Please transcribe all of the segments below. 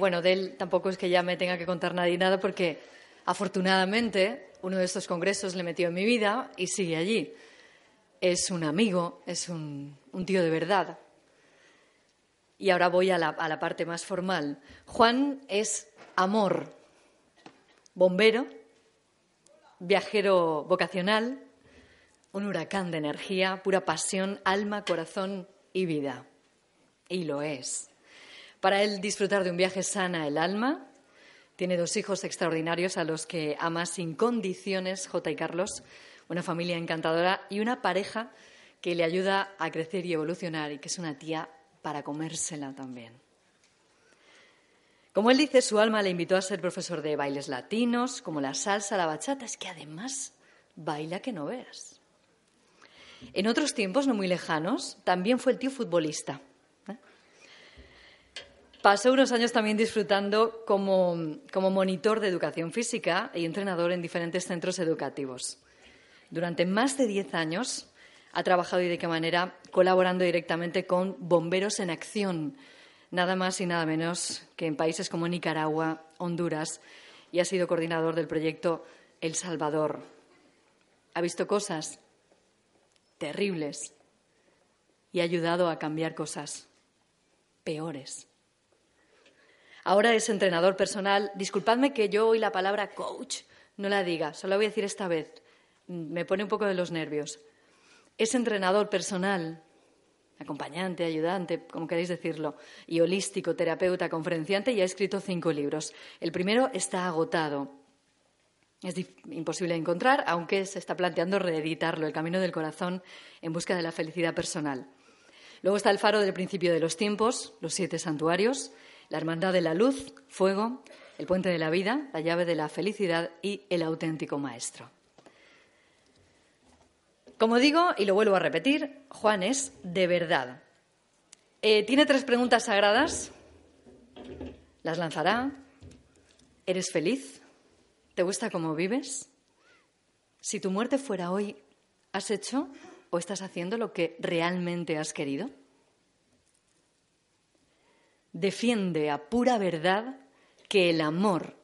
bueno, de él tampoco es que ya me tenga que contar nadie nada porque afortunadamente uno de estos congresos le metió en mi vida y sigue allí. Es un amigo, es un, tío de verdad. Y ahora voy a la parte más formal. Juan es amor, bombero, viajero vocacional, un huracán de energía, pura pasión, alma, corazón y vida. Y lo es. Para él disfrutar de un viaje sana el alma. Tiene dos hijos extraordinarios a los que ama sin condiciones, J y Carlos, una familia encantadora y una pareja que le ayuda a crecer y evolucionar y que es una tía para comérsela también. Como él dice, su alma le invitó a ser profesor de bailes latinos, como la salsa, la bachata, es que además baila que no veas. En otros tiempos no muy lejanos, también fue el tío futbolista. Pasó unos años también disfrutando como, monitor de educación física y entrenador en diferentes centros educativos. Durante más de diez años ha trabajado y de qué manera colaborando directamente con Bomberos en Acción, nada más y nada menos que en países como Nicaragua, Honduras, y ha sido coordinador del proyecto El Salvador. Ha visto cosas terribles y ha ayudado a cambiar cosas peores. Ahora es entrenador personal. Disculpadme que yo hoy la palabra coach no la diga, solo voy a decir esta vez. Me pone un poco de los nervios. Es entrenador personal, acompañante, ayudante, como queréis decirlo, y holístico, terapeuta, conferenciante y ha escrito cinco libros. El primero está agotado. Es imposible encontrar, aunque se está planteando reeditarlo, El Camino del Corazón en busca de la felicidad personal. Luego está El Faro del Principio de los Tiempos, Los Siete Santuarios, la Hermandad de la Luz, Fuego, el Puente de la Vida, la llave de la felicidad y el auténtico Maestro. Como digo, y lo vuelvo a repetir, Juan es de verdad. Eh, tiene tres preguntas sagradas. Las lanzará. ¿Eres feliz? ¿Te gusta cómo vives? Si tu muerte fuera hoy, ¿has hecho o estás haciendo lo que realmente has querido? Defiende a pura verdad que el amor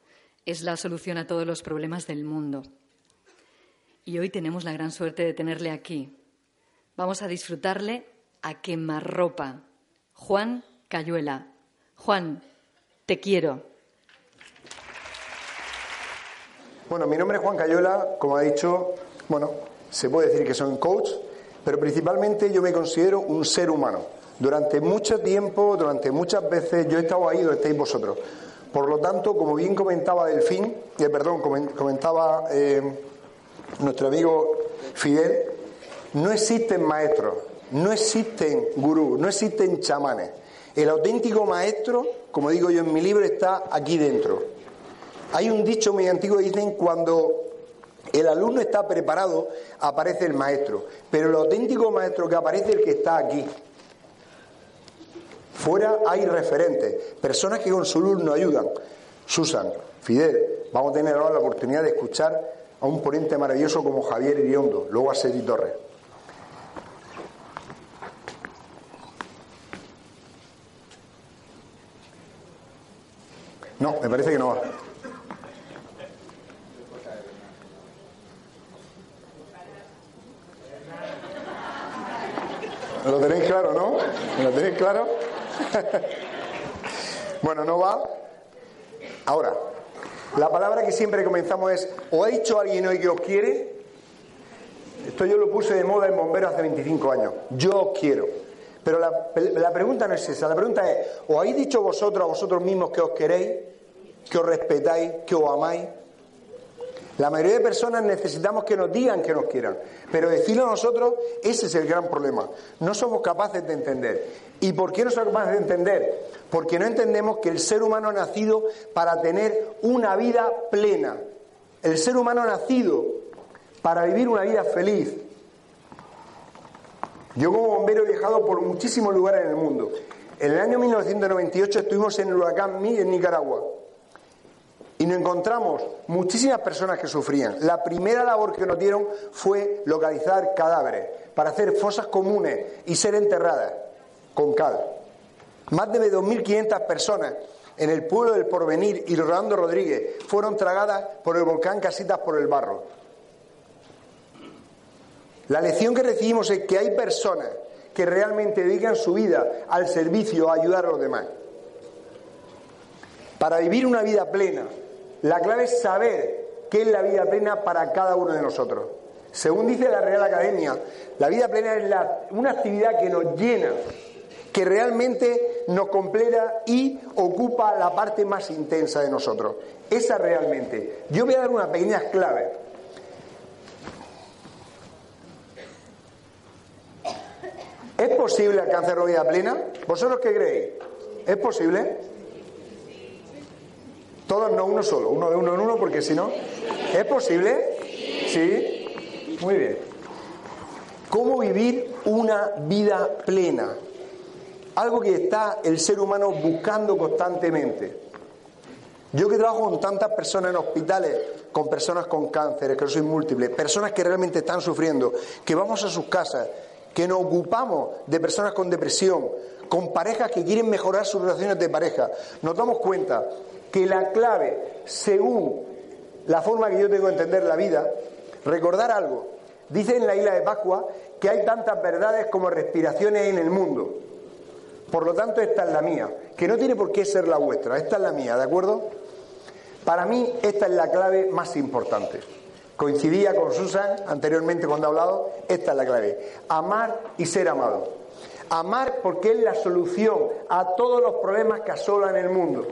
es la solución a todos los problemas del mundo. Y hoy tenemos la gran suerte de tenerle aquí. Vamos a disfrutarle a quemarropa. Juan Cayuela. Juan, te quiero. Bueno, mi nombre es Juan Cayuela, como ha dicho, bueno, se puede decir que soy un coach, pero principalmente yo me considero un ser humano. Durante mucho tiempo, durante muchas veces, yo he estado ahí donde estáis vosotros. Por lo tanto, como bien comentaba Delfín, eh, perdón, comentaba eh, nuestro amigo Fidel, no existen maestros, no existen gurús, no existen chamanes. El auténtico maestro, como digo yo en mi libro, está aquí dentro. Hay un dicho muy antiguo que dicen cuando el alumno está preparado, aparece el maestro. Pero el auténtico maestro que aparece es el que está aquí. Fuera hay referentes, personas que con su luz nos ayudan. Susan, Fidel, vamos a tener ahora la oportunidad de escuchar a un ponente maravilloso como Javier Iriondo, luego a Sergi Torres. No, me parece que no va. ¿Lo tenéis claro, no? ¿Lo tenéis claro? bueno, no va. Ahora, la palabra que siempre comenzamos es, ¿o ha dicho alguien hoy que os quiere? Esto yo lo puse de moda en Bombero hace 25 años. Yo os quiero. Pero la, pregunta no es esa. La pregunta es, ¿os habéis dicho vosotros a vosotros mismos que os queréis, que os respetáis, que os amáis? La mayoría de personas necesitamos que nos digan que nos quieran, pero decirlo a nosotros, ese es el gran problema. No somos capaces de entender. ¿Y por qué no somos capaces de entender? Porque no entendemos que el ser humano ha nacido para tener una vida plena. El ser humano ha nacido para vivir una vida feliz. Yo como bombero he viajado por muchísimos lugares en el mundo. En el año 1998 estuvimos en el huracán Mi en Nicaragua. Y nos encontramos muchísimas personas que sufrían. La primera labor que nos dieron fue localizar cadáveres para hacer fosas comunes y ser enterradas con cal. Más de 2.500 personas en el pueblo del Porvenir y Rolando Rodríguez fueron tragadas por el volcán Casitas por el barro. La lección que recibimos es que hay personas que realmente dedican su vida al servicio, a ayudar a los demás. Para vivir una vida plena, la clave es saber qué es la vida plena para cada uno de nosotros. Según dice la Real Academia, la vida plena es una actividad que nos llena, que realmente nos completa y ocupa la parte más intensa de nosotros. Esa realmente. Yo voy a dar unas pequeñas claves. ¿Es posible alcanzar una vida plena? ¿Vosotros qué creéis? ¿Es posible? Todos no uno solo, uno de uno en uno, porque si no. ¿Es posible? Sí. Muy bien. ¿Cómo vivir una vida plena? Algo que está el ser humano buscando constantemente. Yo que trabajo con tantas personas en hospitales, con personas con cáncer, que soy múltiple, personas que realmente están sufriendo, que vamos a sus casas, que nos ocupamos de personas con depresión, con parejas que quieren mejorar sus relaciones de pareja, nos damos cuenta que la clave, según la forma que yo tengo de entender la vida, recordar algo. Dice en la isla de Pascua que hay tantas verdades como respiraciones en el mundo. Por lo tanto, esta es la mía, que no tiene por qué ser la vuestra, esta es la mía, ¿de acuerdo? Para mí, esta es la clave más importante. Coincidía con Susan anteriormente cuando ha hablado, esta es la clave. Amar y ser amado. Amar porque es la solución a todos los problemas que asolan el mundo.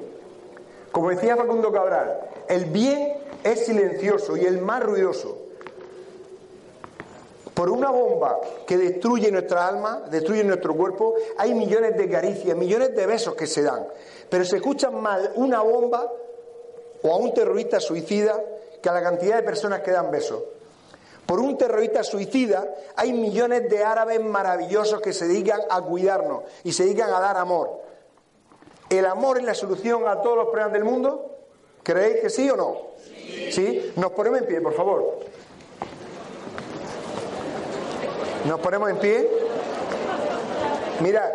Como decía Facundo Cabral, el bien es silencioso y el más ruidoso. Por una bomba que destruye nuestra alma, destruye nuestro cuerpo, hay millones de caricias, millones de besos que se dan. Pero se escuchan mal una bomba o a un terrorista suicida que a la cantidad de personas que dan besos. Por un terrorista suicida hay millones de árabes maravillosos que se dedican a cuidarnos y se dedican a dar amor. ¿El amor es la solución a todos los problemas del mundo? ¿Creéis que sí o no? Sí. Nos ponemos en pie, por favor. Nos ponemos en pie. Mirad,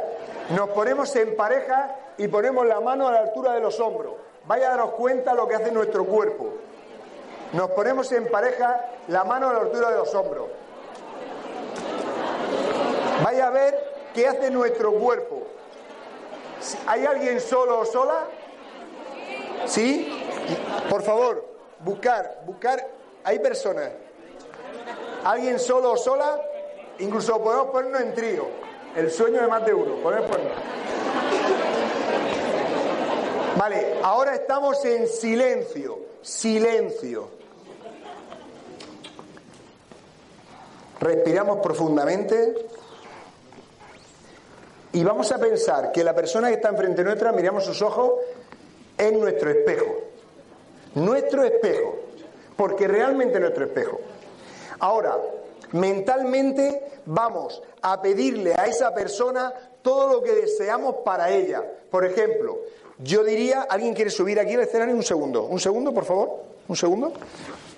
nos ponemos en pareja y ponemos la mano a la altura de los hombros. Vaya a daros cuenta lo que hace nuestro cuerpo. Nos ponemos en pareja la mano a la altura de los hombros. Vaya a ver qué hace nuestro cuerpo. ¿Hay alguien solo o sola? ¿Sí? Por favor, buscar, buscar. Hay personas. ¿Alguien solo o sola? Incluso podemos ponernos en trío. El sueño de más de uno. Podemos ponernos. Vale, ahora estamos en silencio. Silencio. Respiramos profundamente. Y vamos a pensar que la persona que está enfrente nuestra, miramos sus ojos, es nuestro espejo. Nuestro espejo. Porque realmente nuestro espejo. Ahora, mentalmente vamos a pedirle a esa persona todo lo que deseamos para ella. Por ejemplo, yo diría, ¿alguien quiere subir aquí al escenario? Un segundo. Un segundo, por favor. Un segundo.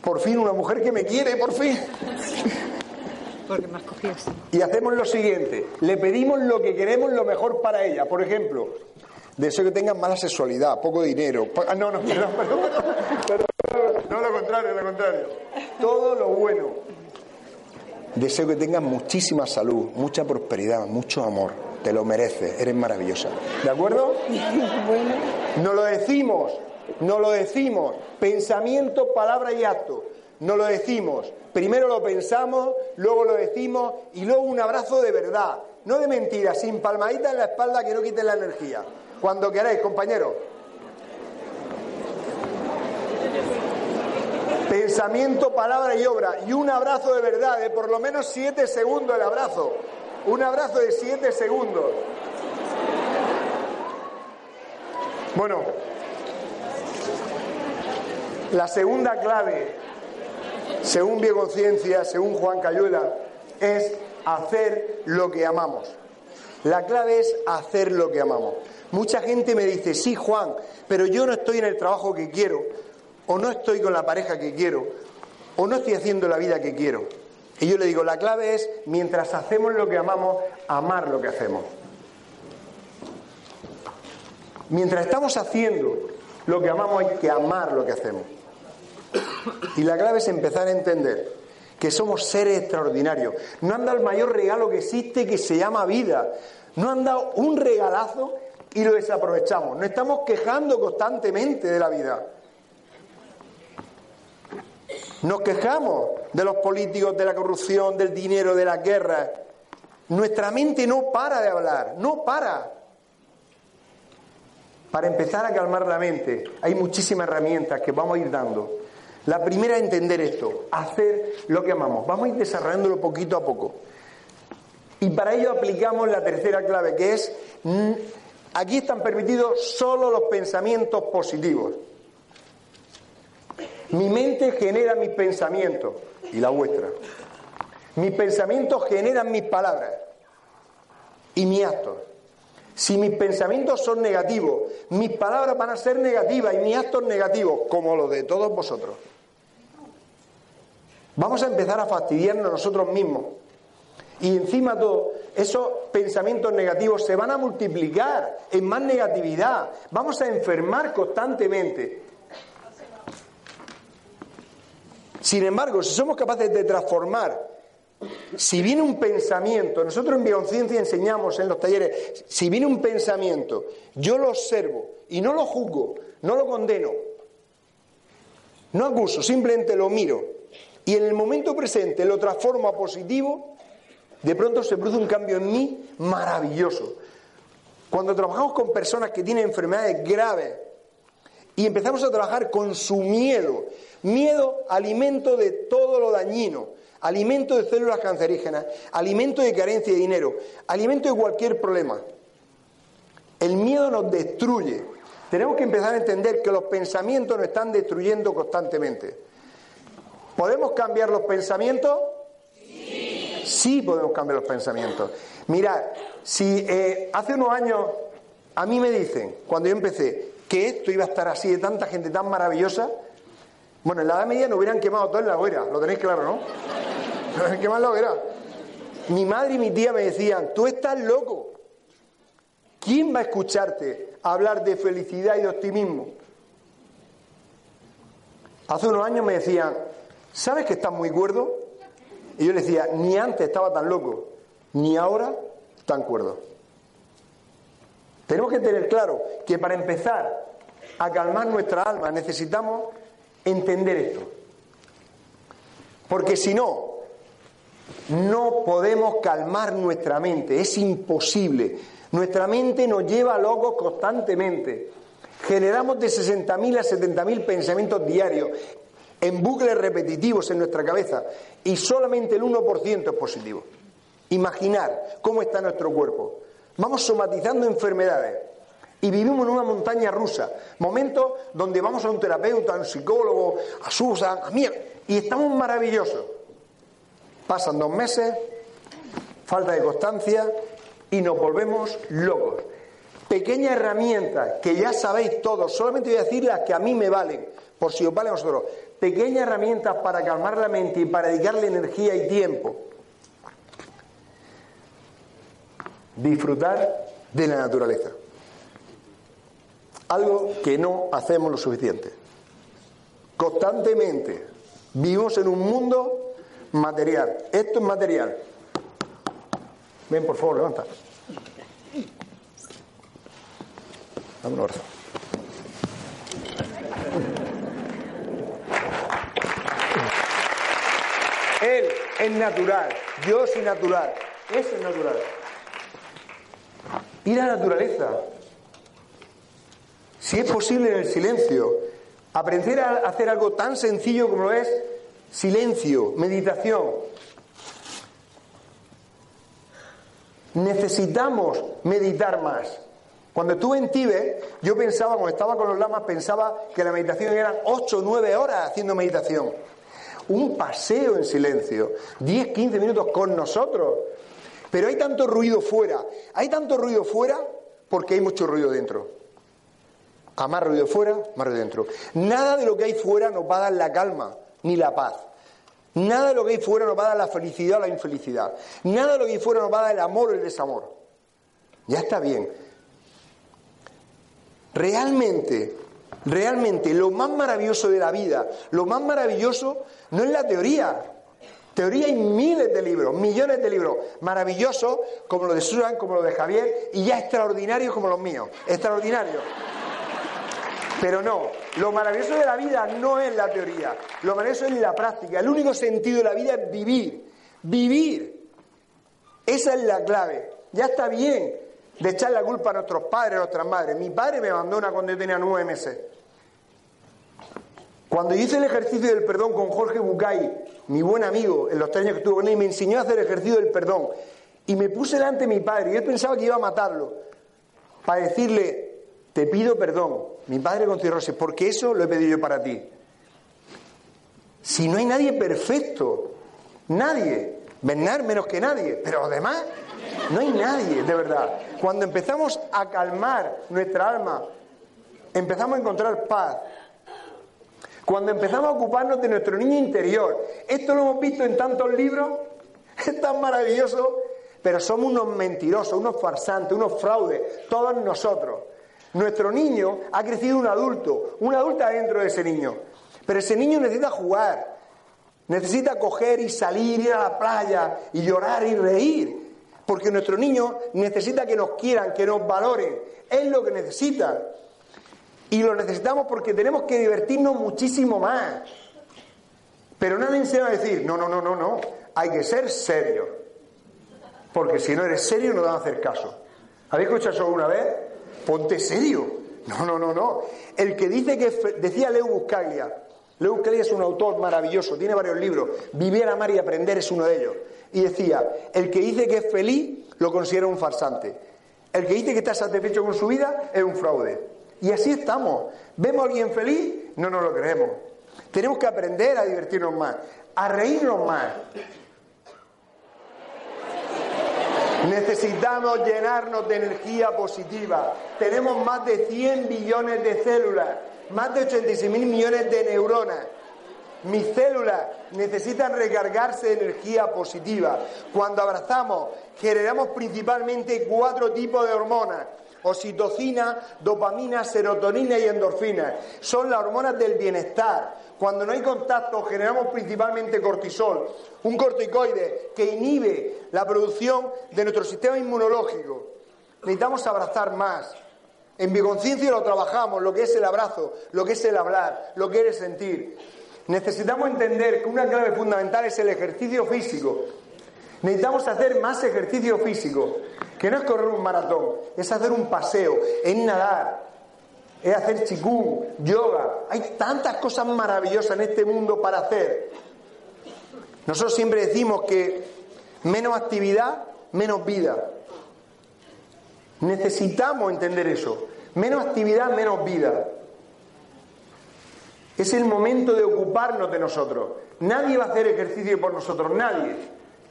Por fin, una mujer que me quiere, por fin. Y hacemos lo siguiente, le pedimos lo que queremos, lo mejor para ella. Por ejemplo, deseo que tengan mala sexualidad, poco dinero. Ah, no, no, perdón, perdón, No, lo contrario, lo contrario. Todo lo bueno. Deseo que tengan muchísima salud, mucha prosperidad, mucho amor. Te lo mereces, eres maravillosa. ¿De acuerdo? Bueno. No lo decimos, no lo decimos. Pensamiento, palabra y acto. No lo decimos. Primero lo pensamos, luego lo decimos y luego un abrazo de verdad. No de mentira, sin palmadita en la espalda que no quite la energía. Cuando queráis, compañeros. Pensamiento, palabra y obra. Y un abrazo de verdad, de por lo menos siete segundos el abrazo. Un abrazo de siete segundos. Bueno, la segunda clave según Bioconciencia, según Juan Cayuela, es hacer lo que amamos. La clave es hacer lo que amamos. Mucha gente me dice, sí, Juan, pero yo no estoy en el trabajo que quiero, o no estoy con la pareja que quiero, o no estoy haciendo la vida que quiero. Y yo le digo, la clave es, mientras hacemos lo que amamos, amar lo que hacemos. Mientras estamos haciendo lo que amamos hay que amar lo que hacemos. Y la clave es empezar a entender que somos seres extraordinarios. No han dado el mayor regalo que existe que se llama vida. No han dado un regalazo y lo desaprovechamos. Nos estamos quejando constantemente de la vida. Nos quejamos de los políticos, de la corrupción, del dinero, de la guerra. Nuestra mente no para de hablar, no para. Para empezar a calmar la mente, hay muchísimas herramientas que vamos a ir dando. La primera es entender esto, hacer lo que amamos. Vamos a ir desarrollándolo poquito a poco. Y para ello aplicamos la tercera clave, que es, mm, aquí están permitidos solo los pensamientos positivos. Mi mente genera mis pensamientos y la vuestra. Mis pensamientos generan mis palabras y mis actos. Si mis pensamientos son negativos, mis palabras van a ser negativas y mis actos negativos, como los de todos vosotros. Vamos a empezar a fastidiarnos nosotros mismos. Y encima todo, esos pensamientos negativos se van a multiplicar en más negatividad. Vamos a enfermar constantemente. Sin embargo, si somos capaces de transformar si viene un pensamiento, nosotros en Bionciencia enseñamos en los talleres, si viene un pensamiento, yo lo observo y no lo juzgo, no lo condeno, no acuso, simplemente lo miro y en el momento presente lo transformo a positivo, de pronto se produce un cambio en mí maravilloso. Cuando trabajamos con personas que tienen enfermedades graves y empezamos a trabajar con su miedo, miedo alimento de todo lo dañino, alimento de células cancerígenas, alimento de carencia de dinero, alimento de cualquier problema. El miedo nos destruye. Tenemos que empezar a entender que los pensamientos nos están destruyendo constantemente. ¿Podemos cambiar los pensamientos? Sí. Sí podemos cambiar los pensamientos. Mirad, si eh, hace unos años a mí me dicen, cuando yo empecé, que esto iba a estar así de tanta gente tan maravillosa, bueno, en la Edad Media nos hubieran quemado todo en la hoguera, lo tenéis claro, ¿no? ¿Qué más lo verá? Mi madre y mi tía me decían, tú estás loco. ¿Quién va a escucharte hablar de felicidad y de optimismo? Hace unos años me decían, ¿sabes que estás muy cuerdo? Y yo le decía, ni antes estaba tan loco, ni ahora tan cuerdo. Tenemos que tener claro que para empezar a calmar nuestra alma necesitamos entender esto. Porque si no, no podemos calmar nuestra mente, es imposible. Nuestra mente nos lleva a locos constantemente. Generamos de 60.000 a 70.000 pensamientos diarios en bucles repetitivos en nuestra cabeza y solamente el 1% es positivo. Imaginar cómo está nuestro cuerpo. Vamos somatizando enfermedades y vivimos en una montaña rusa. Momentos donde vamos a un terapeuta, a un psicólogo, a Susan, a mí, y estamos maravillosos. Pasan dos meses, falta de constancia y nos volvemos locos. Pequeña herramienta que ya sabéis todos, solamente voy a decir las que a mí me valen, por si os vale a vosotros. Pequeñas herramientas para calmar la mente y para dedicarle energía y tiempo. Disfrutar de la naturaleza. Algo que no hacemos lo suficiente. Constantemente vivimos en un mundo material. Esto es material. Ven, por favor, levanta. Dame un Él es natural, yo soy natural, eso es natural. Y la naturaleza, si es posible en el silencio, aprender a hacer algo tan sencillo como lo es silencio, meditación. Necesitamos meditar más. Cuando estuve en Tíbet, yo pensaba, cuando estaba con los lamas, pensaba que la meditación eran 8 o 9 horas haciendo meditación. Un paseo en silencio, 10, 15 minutos con nosotros. Pero hay tanto ruido fuera, hay tanto ruido fuera porque hay mucho ruido dentro. A más ruido fuera, más ruido dentro. Nada de lo que hay fuera nos va a dar la calma ni la paz. Nada de lo que hay fuera nos va a dar la felicidad o la infelicidad. Nada de lo que hay fuera nos va a dar el amor o el desamor. Ya está bien. realmente, realmente lo más maravilloso de la vida, lo más maravilloso no es la teoría. Teoría hay miles de libros, millones de libros, maravillosos como los de Susan, como los de Javier, y ya extraordinarios como los míos. Extraordinarios. Pero no, lo maravilloso de la vida no es la teoría, lo maravilloso es la práctica. El único sentido de la vida es vivir, vivir. Esa es la clave. Ya está bien de echar la culpa a nuestros padres, a nuestras madres. Mi padre me abandona cuando tenía nueve meses. Cuando hice el ejercicio del perdón con Jorge Bucay, mi buen amigo, en los tres años que estuve con él, me enseñó a hacer el ejercicio del perdón. Y me puse delante de mi padre y yo pensaba que iba a matarlo para decirle, te pido perdón, mi padre con cirrosis, porque eso lo he pedido yo para ti. Si no hay nadie perfecto, nadie, Bernard menos que nadie, pero además no hay nadie, de verdad. Cuando empezamos a calmar nuestra alma, empezamos a encontrar paz. Cuando empezamos a ocuparnos de nuestro niño interior, esto lo hemos visto en tantos libros, es tan maravilloso, pero somos unos mentirosos, unos farsantes, unos fraudes, todos nosotros. Nuestro niño ha crecido un adulto, un adulto dentro de ese niño. Pero ese niño necesita jugar, necesita coger y salir, ir a la playa y llorar y reír. Porque nuestro niño necesita que nos quieran, que nos valoren. Es lo que necesita. Y lo necesitamos porque tenemos que divertirnos muchísimo más. Pero nadie se va a decir, no, no, no, no, no, hay que ser serio. Porque si no eres serio no te van a hacer caso. ¿Habéis escuchado eso alguna vez? Ponte serio. No, no, no, no. El que dice que decía Leo Buscaglia, Leo Buscaglia es un autor maravilloso, tiene varios libros. Vivir, amar y aprender es uno de ellos. Y decía, el que dice que es feliz lo considera un farsante. El que dice que está satisfecho con su vida es un fraude. Y así estamos. ¿Vemos a alguien feliz? No nos lo creemos. Tenemos que aprender a divertirnos más, a reírnos más, Necesitamos llenarnos de energía positiva. Tenemos más de 100 billones de células, más de 86 mil millones de neuronas. Mis células necesitan recargarse de energía positiva. Cuando abrazamos, generamos principalmente cuatro tipos de hormonas oxitocina, dopamina, serotonina y endorfina. Son las hormonas del bienestar. Cuando no hay contacto generamos principalmente cortisol, un corticoide que inhibe la producción de nuestro sistema inmunológico. Necesitamos abrazar más. En conciencia lo trabajamos, lo que es el abrazo, lo que es el hablar, lo que es sentir. Necesitamos entender que una clave fundamental es el ejercicio físico. Necesitamos hacer más ejercicio físico, que no es correr un maratón, es hacer un paseo, es nadar, es hacer chikung, yoga. Hay tantas cosas maravillosas en este mundo para hacer. Nosotros siempre decimos que menos actividad, menos vida. Necesitamos entender eso. Menos actividad, menos vida. Es el momento de ocuparnos de nosotros. Nadie va a hacer ejercicio por nosotros, nadie.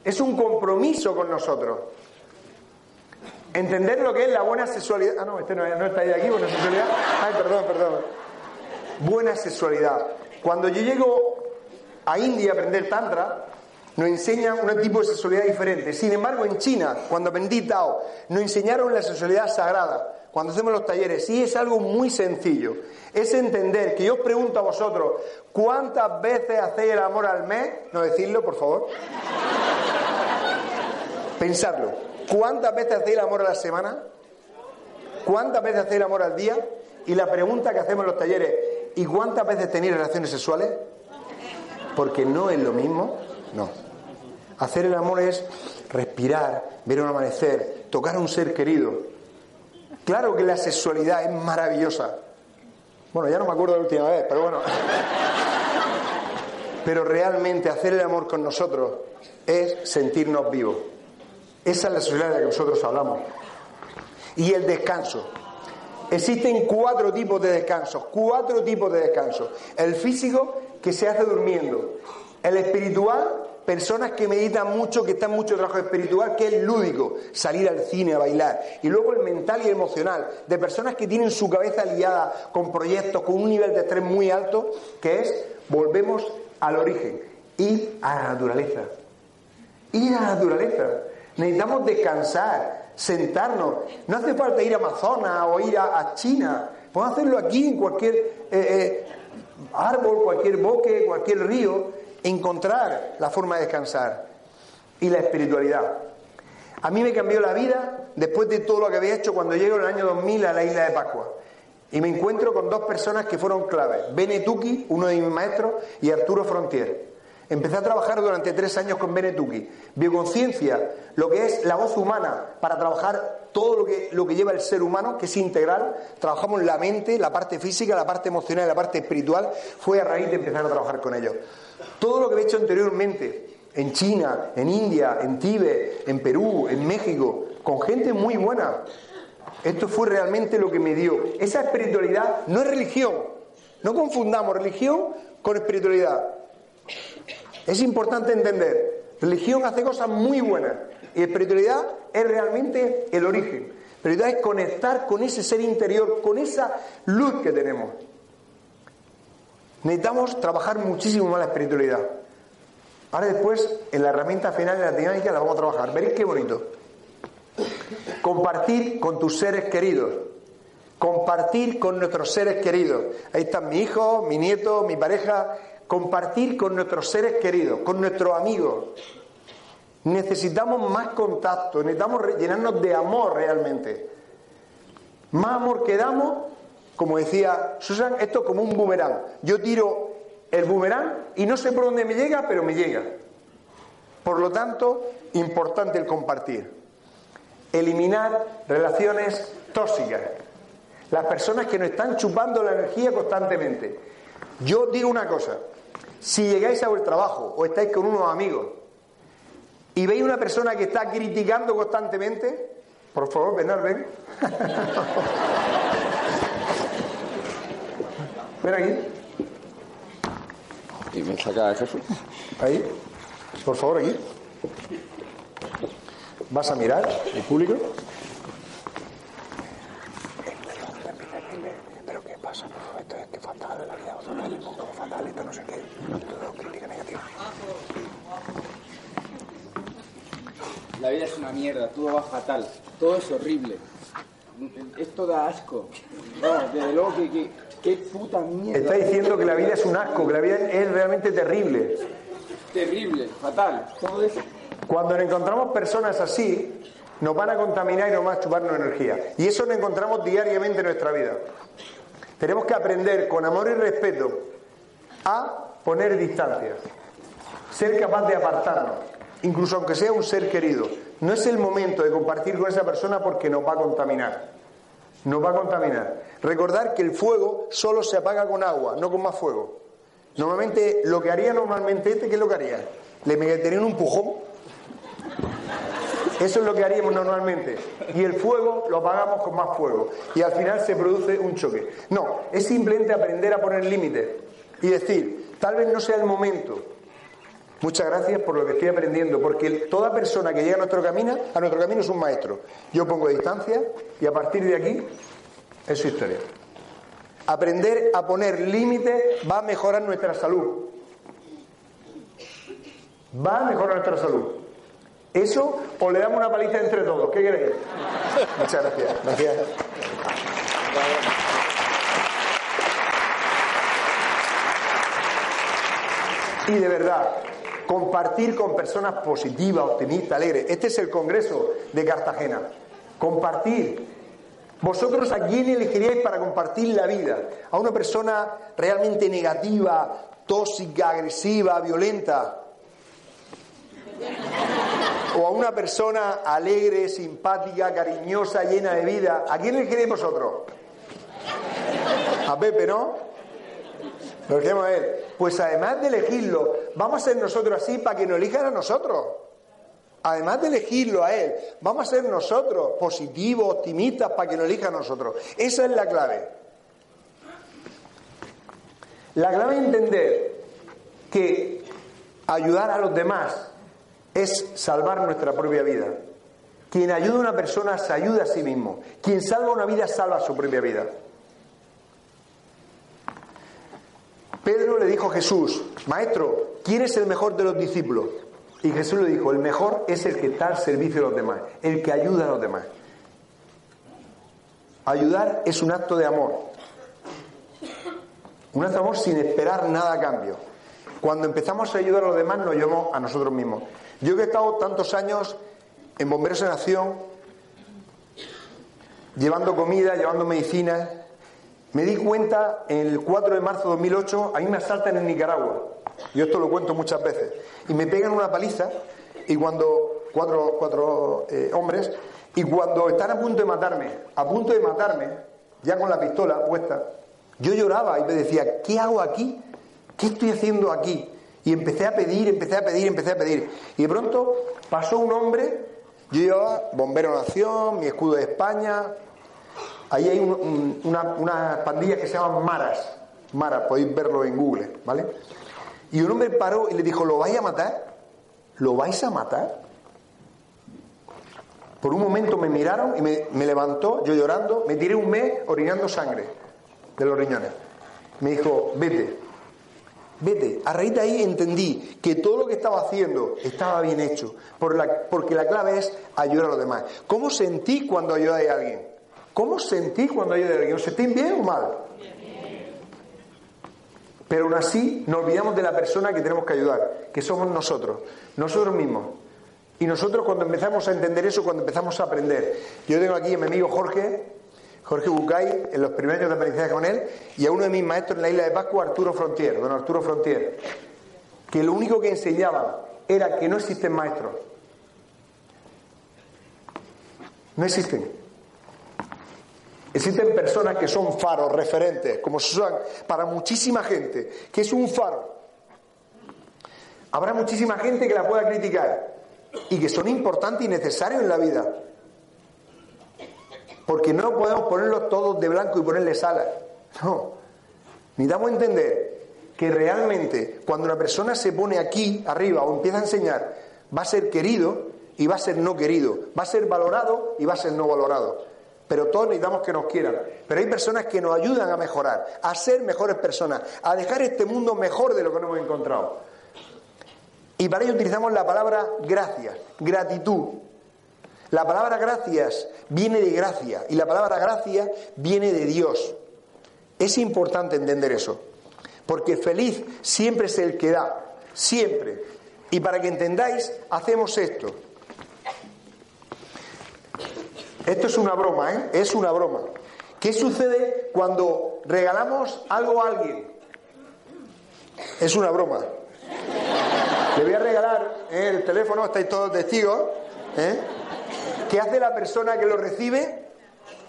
Es un compromiso con nosotros. Entender lo que es la buena sexualidad. Ah, no, este no, está ahí de aquí, buena sexualidad. Ay, perdón, perdón. Buena sexualidad. Cuando yo llego a India a aprender Tantra, nos enseñan un tipo de sexualidad diferente. Sin embargo, en China, cuando aprendí Tao, nos enseñaron la sexualidad sagrada. Cuando hacemos los talleres, sí es algo muy sencillo. Es entender que yo os pregunto a vosotros, ¿cuántas veces hacéis el amor al mes? No decirlo, por favor. Pensarlo. ¿Cuántas veces hacéis el amor a la semana? ¿Cuántas veces hacéis el amor al día? Y la pregunta que hacemos en los talleres, ¿y cuántas veces tenéis relaciones sexuales? Porque no es lo mismo, no. Hacer el amor es respirar, ver un amanecer, tocar a un ser querido. Claro que la sexualidad es maravillosa. Bueno, ya no me acuerdo de la última vez, pero bueno. Pero realmente hacer el amor con nosotros es sentirnos vivos. Esa es la sociedad de la que nosotros hablamos. Y el descanso. Existen cuatro tipos de descansos, cuatro tipos de descanso. El físico, que se hace durmiendo. El espiritual, personas que meditan mucho, que están mucho trabajo espiritual, que es lúdico, salir al cine a bailar. Y luego el mental y emocional, de personas que tienen su cabeza liada con proyectos, con un nivel de estrés muy alto, que es volvemos al origen, ir a la naturaleza. Ir a la naturaleza. Necesitamos descansar, sentarnos. No hace falta ir a Amazonas o ir a, China. Podemos hacerlo aquí, en cualquier eh, eh, árbol, cualquier bosque, cualquier río, encontrar la forma de descansar. Y la espiritualidad. A mí me cambió la vida después de todo lo que había hecho cuando llego en el año 2000 a la isla de Pascua. Y me encuentro con dos personas que fueron claves. Benetuki, uno de mis maestros, y Arturo Frontier. Empecé a trabajar durante tres años con Benetuki. Bioconciencia, lo que es la voz humana, para trabajar todo lo que, lo que lleva el ser humano, que es integral. Trabajamos la mente, la parte física, la parte emocional y la parte espiritual. Fue a raíz de empezar a trabajar con ellos. Todo lo que he hecho anteriormente, en China, en India, en Tíbet, en Perú, en México, con gente muy buena. Esto fue realmente lo que me dio. Esa espiritualidad no es religión. No confundamos religión con espiritualidad. Es importante entender, religión hace cosas muy buenas y espiritualidad es realmente el origen. Espiritualidad es conectar con ese ser interior, con esa luz que tenemos. Necesitamos trabajar muchísimo más la espiritualidad. Ahora después, en la herramienta final de la dinámica la vamos a trabajar. Veréis qué bonito. Compartir con tus seres queridos. Compartir con nuestros seres queridos. Ahí están mi hijo, mi nieto, mi pareja, compartir con nuestros seres queridos, con nuestros amigos. Necesitamos más contacto, necesitamos llenarnos de amor realmente. Más amor que damos, como decía Susan, esto es como un boomerang. Yo tiro el boomerang y no sé por dónde me llega, pero me llega. Por lo tanto, importante el compartir. Eliminar relaciones tóxicas. Las personas que nos están chupando la energía constantemente. Yo digo una cosa, si llegáis a vuestro trabajo o estáis con unos amigos y veis una persona que está criticando constantemente, por favor, ven, ven. ven aquí. Y me saca Jesús. Ahí. Por favor, aquí. Vas a mirar el público. Pero ¿qué pasa? Esto es que fatal, la vida fatal, el mundo fatal, esto no sé qué. Todo crítica negativa. La vida es una mierda, todo va fatal, todo es horrible. Esto da asco. No, desde luego que, que qué puta mierda. Está diciendo que la vida es un asco, que la vida es realmente terrible. Terrible, fatal, todo es Cuando nos encontramos personas así, nos van a contaminar y nos van a chuparnos energía. Y eso lo encontramos diariamente en nuestra vida. Tenemos que aprender con amor y respeto a poner distancias, ser capaz de apartarnos, incluso aunque sea un ser querido. No es el momento de compartir con esa persona porque nos va a contaminar. Nos va a contaminar. Recordar que el fuego solo se apaga con agua, no con más fuego. Normalmente, lo que haría normalmente este, ¿qué es lo que haría? Le metería un empujón. Eso es lo que haríamos normalmente. Y el fuego lo apagamos con más fuego. Y al final se produce un choque. No, es simplemente aprender a poner límites. Y decir, tal vez no sea el momento. Muchas gracias por lo que estoy aprendiendo, porque toda persona que llega a nuestro camino, a nuestro camino es un maestro. Yo pongo distancia y a partir de aquí es su historia. Aprender a poner límites va a mejorar nuestra salud. Va a mejorar nuestra salud. Eso o le damos una paliza entre todos. ¿Qué queréis? Muchas gracias. Gracias. Y de verdad, compartir con personas positivas, optimistas, alegres. Este es el Congreso de Cartagena. Compartir. ¿Vosotros a quién elegiríais para compartir la vida? ¿A una persona realmente negativa, tóxica, agresiva, violenta? ¿O a una persona alegre, simpática, cariñosa, llena de vida? ¿A quién elegiréis vosotros? A Pepe, ¿no? Lo elegimos a él. Pues además de elegirlo, vamos a ser nosotros así para que nos elijan a nosotros. Además de elegirlo a él, vamos a ser nosotros positivos, optimistas, para que nos elija a nosotros. Esa es la clave. La clave es entender que ayudar a los demás es salvar nuestra propia vida. Quien ayuda a una persona se ayuda a sí mismo. Quien salva una vida salva su propia vida. Pedro le dijo a Jesús, Maestro, ¿quién es el mejor de los discípulos? Y Jesús le dijo, el mejor es el que está al servicio de los demás, el que ayuda a los demás. Ayudar es un acto de amor. Un acto de amor sin esperar nada a cambio. Cuando empezamos a ayudar a los demás, nos ayudamos a nosotros mismos. Yo que he estado tantos años en Bomberos en Acción, llevando comida, llevando medicinas, me di cuenta en el 4 de marzo de 2008, a mí me asaltan en Nicaragua. Yo esto lo cuento muchas veces. Y me pegan una paliza, y cuando, cuatro, cuatro eh, hombres, y cuando están a punto de matarme, a punto de matarme, ya con la pistola puesta, yo lloraba y me decía, ¿qué hago aquí? ¿Qué estoy haciendo aquí? Y empecé a pedir, empecé a pedir, empecé a pedir. Y de pronto pasó un hombre, yo llevaba bombero nación, mi escudo de España. Ahí hay una, una pandilla que se llama Maras. Maras, podéis verlo en Google, ¿vale? Y un hombre paró y le dijo, ¿lo vais a matar? ¿Lo vais a matar? Por un momento me miraron y me, me levantó, yo llorando, me tiré un mes orinando sangre de los riñones. Me dijo, vete, Vete, a raíz de ahí entendí que todo lo que estaba haciendo estaba bien hecho, porque la clave es ayudar a los demás. ¿Cómo sentí cuando ayudé a alguien? ¿Cómo sentí cuando ayudé a alguien? ¿Os sentí bien o mal? Pero aún así nos olvidamos de la persona que tenemos que ayudar, que somos nosotros, nosotros mismos. Y nosotros cuando empezamos a entender eso, cuando empezamos a aprender. Yo tengo aquí a mi amigo Jorge, Jorge Bucay, en los primeros años de aprendizaje con él, y a uno de mis maestros en la isla de Pascua, Arturo Frontier, don Arturo Frontier, que lo único que enseñaba era que no existen maestros. No existen. Existen personas que son faros, referentes, como son para muchísima gente, que es un faro. Habrá muchísima gente que la pueda criticar y que son importantes y necesarios en la vida. Porque no podemos ponerlos todos de blanco y ponerles alas. No. Necesitamos entender que realmente cuando una persona se pone aquí arriba o empieza a enseñar, va a ser querido y va a ser no querido, va a ser valorado y va a ser no valorado. Pero todos necesitamos que nos quieran. Pero hay personas que nos ayudan a mejorar, a ser mejores personas, a dejar este mundo mejor de lo que nos hemos encontrado. Y para ello utilizamos la palabra gracias, gratitud. La palabra gracias viene de gracia y la palabra gracia viene de Dios. Es importante entender eso, porque feliz siempre es el que da, siempre. Y para que entendáis, hacemos esto. Esto es una broma, ¿eh? Es una broma. ¿Qué sucede cuando regalamos algo a alguien? Es una broma. Le voy a regalar ¿eh? el teléfono, estáis todos testigos. ¿eh? ¿Qué hace la persona que lo recibe?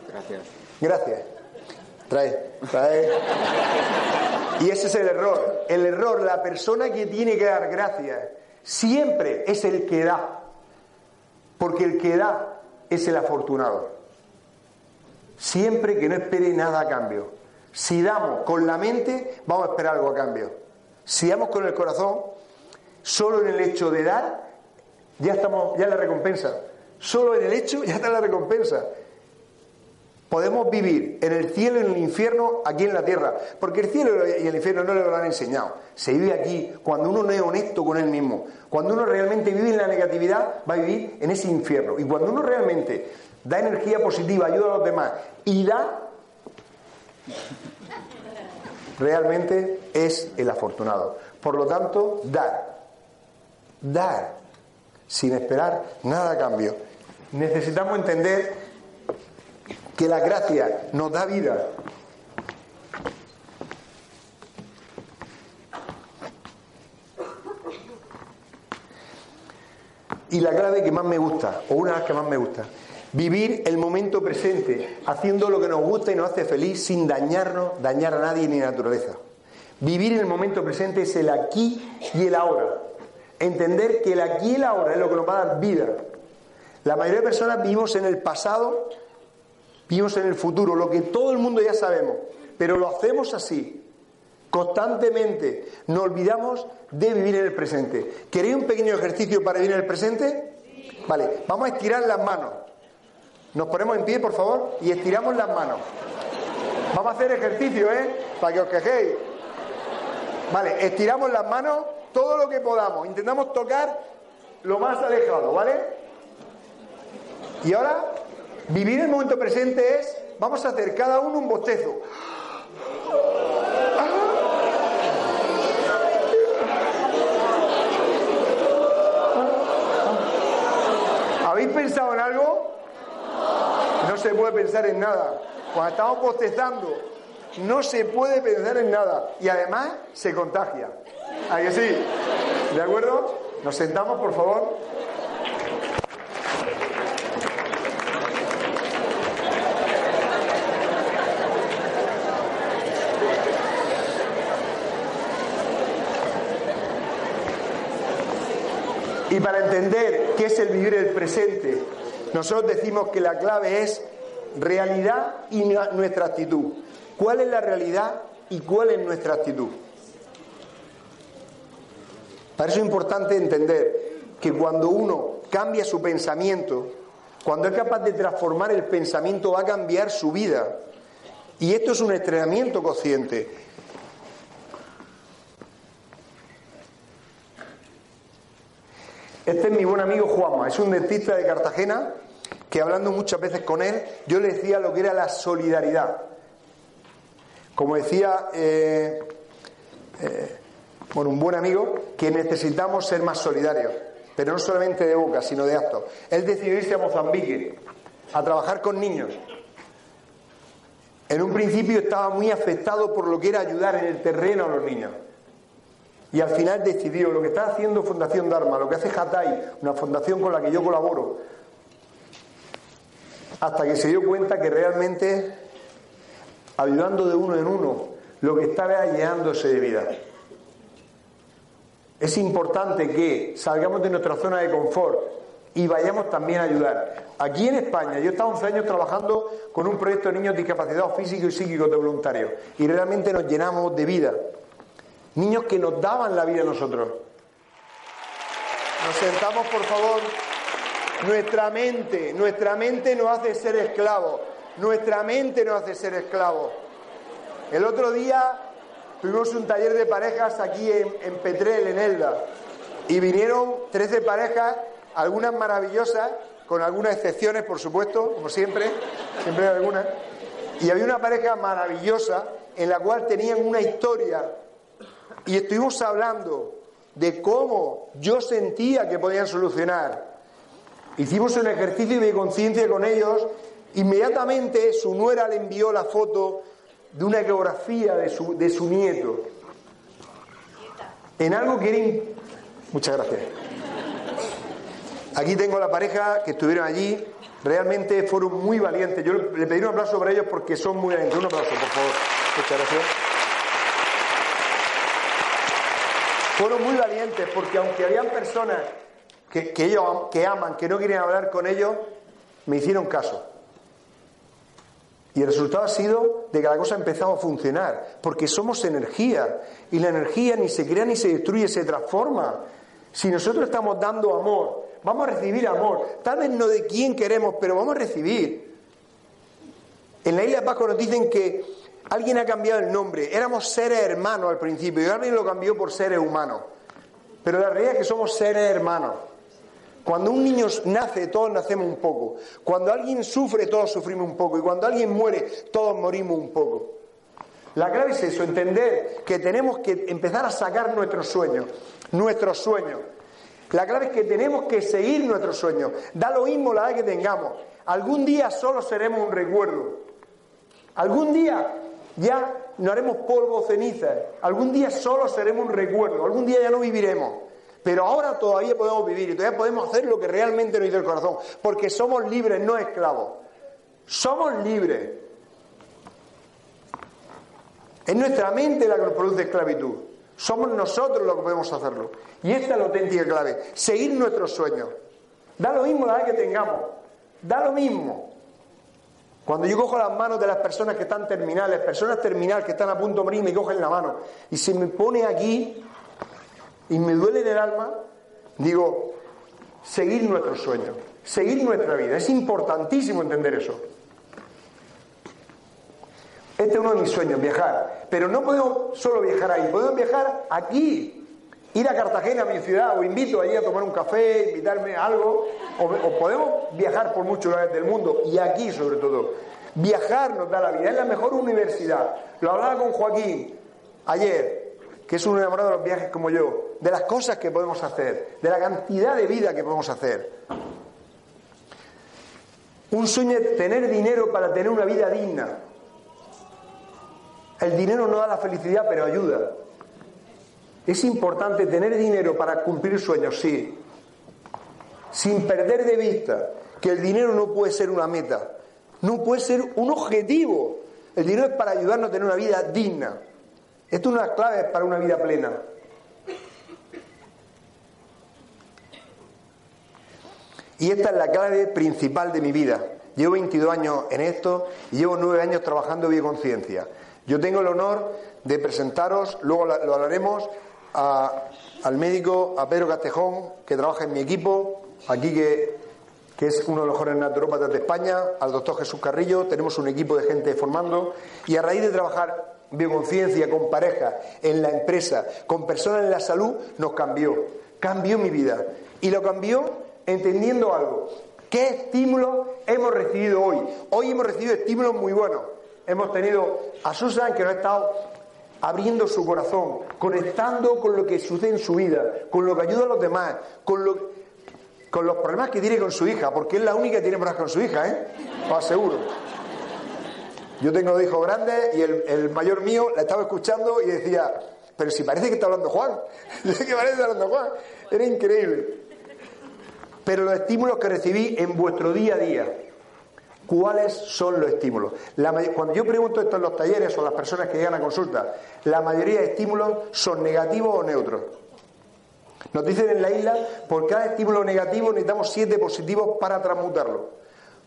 Gracias. Gracias. Trae, trae. Y ese es el error. El error, la persona que tiene que dar gracias, siempre es el que da. Porque el que da es el afortunado. Siempre que no espere nada a cambio. Si damos con la mente, vamos a esperar algo a cambio. Si damos con el corazón, solo en el hecho de dar, ya estamos, ya la recompensa. Solo en el hecho ya está la recompensa. Podemos vivir en el cielo y en el infierno aquí en la tierra, porque el cielo y el infierno no lo han enseñado. Se vive aquí cuando uno no es honesto con él mismo. Cuando uno realmente vive en la negatividad, va a vivir en ese infierno. Y cuando uno realmente da energía positiva, ayuda a los demás y da, realmente es el afortunado. Por lo tanto, dar. Dar sin esperar nada a cambio necesitamos entender que la gracia nos da vida. Y la clave que más me gusta, o una de las que más me gusta, vivir el momento presente, haciendo lo que nos gusta y nos hace feliz sin dañarnos, dañar a nadie ni a la naturaleza. Vivir el momento presente es el aquí y el ahora. Entender que el aquí y el ahora es lo que nos va a dar vida, la mayoría de personas vivimos en el pasado, vivimos en el futuro, lo que todo el mundo ya sabemos, pero lo hacemos así, constantemente. Nos olvidamos de vivir en el presente. ¿Queréis un pequeño ejercicio para vivir en el presente? Vale, vamos a estirar las manos. Nos ponemos en pie, por favor, y estiramos las manos. Vamos a hacer ejercicio, ¿eh? Para que os quejéis. Vale, estiramos las manos todo lo que podamos. Intentamos tocar lo más alejado, ¿vale? Y ahora, vivir el momento presente es, vamos a hacer cada uno un bostezo. Ah. ¿Habéis pensado en algo? No se puede pensar en nada. Cuando estamos bostezando, no se puede pensar en nada. Y además se contagia. ¿A que sí? ¿De acuerdo? Nos sentamos, por favor. Y para entender qué es el vivir el presente, nosotros decimos que la clave es realidad y nuestra actitud. ¿Cuál es la realidad y cuál es nuestra actitud? Para eso es importante entender que cuando uno cambia su pensamiento, cuando es capaz de transformar el pensamiento, va a cambiar su vida. Y esto es un entrenamiento consciente. Este es mi buen amigo Juanma, es un dentista de Cartagena que hablando muchas veces con él, yo le decía lo que era la solidaridad. Como decía eh, eh, un buen amigo, que necesitamos ser más solidarios, pero no solamente de boca, sino de actos. Él decidió irse a Mozambique a trabajar con niños. En un principio estaba muy afectado por lo que era ayudar en el terreno a los niños. Y al final decidió lo que está haciendo Fundación Dharma, lo que hace Hatay, una fundación con la que yo colaboro, hasta que se dio cuenta que realmente, ayudando de uno en uno, lo que estaba llenándose de vida. Es importante que salgamos de nuestra zona de confort y vayamos también a ayudar. Aquí en España, yo he estado 11 años trabajando con un proyecto de niños discapacitados físicos y psíquicos de voluntarios y realmente nos llenamos de vida. Niños que nos daban la vida a nosotros. Nos sentamos, por favor. Nuestra mente, nuestra mente nos hace ser esclavos. Nuestra mente nos hace ser esclavos. El otro día tuvimos un taller de parejas aquí en, Petrel, en Elda, y vinieron 13 parejas, algunas maravillosas, con algunas excepciones, por supuesto, como siempre, siempre hay algunas. Y había una pareja maravillosa en la cual tenían una historia y estuvimos hablando de cómo yo sentía que podían solucionar. Hicimos un ejercicio de conciencia con ellos. Inmediatamente su nuera le envió la foto de una ecografía de su, de su nieto. En algo que era... Muchas gracias. Aquí tengo la pareja que estuvieron allí. Realmente fueron muy valientes. Yo le pedí un aplauso para ellos porque son muy valientes. Un aplauso, por favor. Muchas gracias. Fueron muy valientes porque aunque habían personas que, ellos que aman, que no quieren hablar con ellos, me hicieron caso. Y el resultado ha sido de que la cosa ha empezado a funcionar, porque somos energía, y la energía ni se crea ni se destruye, se transforma. Si nosotros estamos dando amor, vamos a recibir amor, tal vez no de quién queremos, pero vamos a recibir. En la isla de Pascua nos dicen que Alguien ha cambiado el nombre. Éramos seres hermanos al principio y alguien lo cambió por seres humanos. Pero la realidad es que somos seres hermanos. Cuando un niño nace, todos nacemos un poco. Cuando alguien sufre, todos sufrimos un poco. Y cuando alguien muere, todos morimos un poco. La clave es eso, entender que tenemos que empezar a sacar nuestros sueños, nuestros sueños. La clave es que tenemos que seguir nuestros sueños. Da lo mismo la edad que tengamos. Algún día solo seremos un recuerdo. Algún día ya no haremos polvo o ceniza. Algún día solo seremos un recuerdo, algún día ya no viviremos. Pero ahora todavía podemos vivir y todavía podemos hacer lo que realmente nos dice el corazón, porque somos libres, no esclavos. Somos libres. Es nuestra mente la que nos produce esclavitud. Somos nosotros los que podemos hacerlo. Y esta es la auténtica clave. Seguir nuestros sueños. Da lo mismo la edad que tengamos. Da lo mismo. Cuando yo cojo las manos de las personas que están terminales, personas terminales que están a punto de morir, me cogen la mano y se me pone aquí y me duele en el alma, digo, seguir nuestros sueños, seguir nuestra vida. Es importantísimo entender eso. Este es uno de mis sueños, viajar. Pero no podemos solo viajar ahí, podemos viajar aquí, ir a Cartagena, mi ciudad, o invito allí a tomar un café, invitarme a algo, o, podemos viajar por muchos lugares del mundo, y aquí sobre todo. Viajar nos da la vida, es la mejor universidad. Lo hablaba con Joaquín ayer, que es un enamorado de los viajes como yo, de las cosas que podemos hacer, de la cantidad de vida que podemos hacer. Un sueño es tener dinero para tener una vida digna. El dinero no da la felicidad, pero ayuda. Es importante tener dinero para cumplir sueños, sí. Sin perder de vista que el dinero no puede ser una meta, no puede ser un objetivo. El dinero es para ayudarnos a tener una vida digna. Esto es una clave para una vida plena. Y esta es la clave principal de mi vida. Llevo 22 años en esto y llevo 9 años trabajando bioconciencia. Yo tengo el honor de presentaros, luego lo hablaremos, al médico, a Pedro Castejón, que trabaja en mi equipo, aquí que, que es uno de los mejores naturópatas de España, al doctor Jesús Carrillo, tenemos un equipo de gente formando, y a raíz de trabajar bioconciencia con pareja, en la empresa, con personas en la salud, nos cambió, cambió mi vida. Y lo cambió entendiendo algo. ¿Qué estímulos hemos recibido hoy? Hoy hemos recibido estímulos muy buenos. Hemos tenido a Susan que nos ha estado abriendo su corazón, conectando con lo que sucede en su vida, con lo que ayuda a los demás, con, los problemas que tiene con su hija, porque es la única que tiene problemas con su hija, ¿eh? Os aseguro. Yo tengo dos hijos grandes y el, mayor mío la estaba escuchando y decía, pero si parece que está hablando Juan, que parece que está hablando Juan, era increíble pero los estímulos que recibí en vuestro día a día. ¿Cuáles son los estímulos? cuando yo pregunto esto en los talleres o a las personas que llegan a consulta, la mayoría de estímulos son negativos o neutros. Nos dicen en la isla, por cada estímulo negativo necesitamos siete positivos para transmutarlo.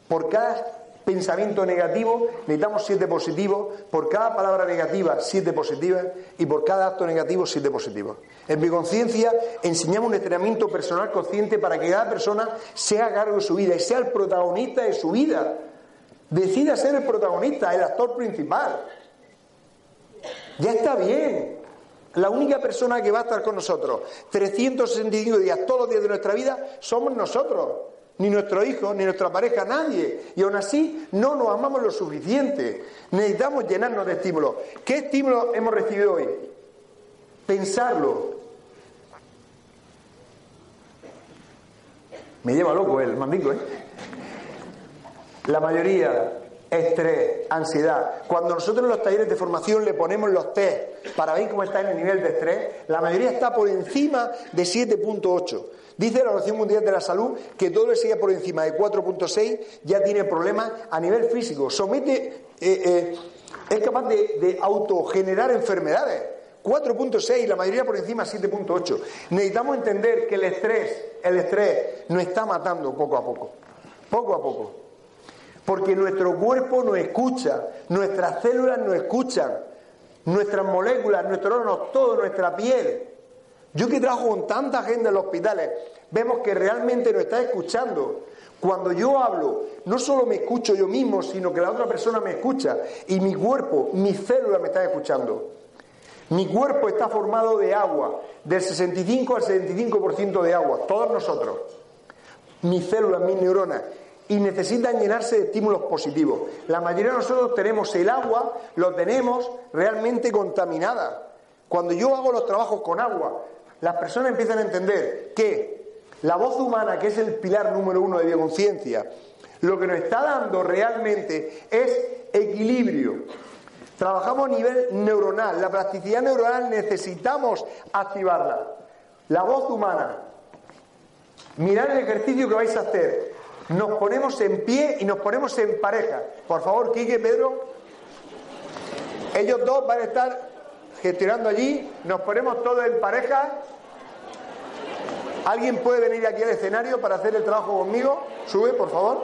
Por cada pensamiento negativo, necesitamos siete positivos, por cada palabra negativa, siete positivas, y por cada acto negativo, siete positivos. En mi conciencia enseñamos un entrenamiento personal consciente para que cada persona sea cargo de su vida y sea el protagonista de su vida. Decida ser el protagonista, el actor principal. Ya está bien. La única persona que va a estar con nosotros 365 días, todos los días de nuestra vida, somos nosotros ni nuestro hijo, ni nuestra pareja, nadie. Y aún así no nos amamos lo suficiente. Necesitamos llenarnos de estímulos. ¿Qué estímulos hemos recibido hoy? Pensarlo. Me lleva loco el mandingo, ¿eh? La mayoría, estrés, ansiedad. Cuando nosotros en los talleres de formación le ponemos los test para ver cómo está en el nivel de estrés, la mayoría está por encima de 7.8. Dice la Organización Mundial de la Salud que todo el que por encima de 4.6 ya tiene problemas a nivel físico. Somete, eh, eh, es capaz de, autogenerar enfermedades. 4.6, la mayoría por encima 7.8. Necesitamos entender que el estrés, el estrés nos está matando poco a poco. Poco a poco. Porque nuestro cuerpo nos escucha, nuestras células nos escuchan, nuestras moléculas, nuestros órganos, todo, nuestra piel. Yo que trabajo con tanta gente en los hospitales, vemos que realmente nos está escuchando. Cuando yo hablo, no solo me escucho yo mismo, sino que la otra persona me escucha y mi cuerpo, mis células me están escuchando. Mi cuerpo está formado de agua, del 65 al 75% de agua, todos nosotros. Mis células, mis neuronas, y necesitan llenarse de estímulos positivos. La mayoría de nosotros tenemos el agua, lo tenemos realmente contaminada. Cuando yo hago los trabajos con agua, las personas empiezan a entender que la voz humana, que es el pilar número uno de bioconciencia, lo que nos está dando realmente es equilibrio. Trabajamos a nivel neuronal, la plasticidad neuronal necesitamos activarla. La voz humana. Mirad el ejercicio que vais a hacer. Nos ponemos en pie y nos ponemos en pareja. Por favor, Quique, Pedro. Ellos dos van a estar gestionando allí, nos ponemos todos en pareja. ¿Alguien puede venir aquí al escenario para hacer el trabajo conmigo? Sube, por favor.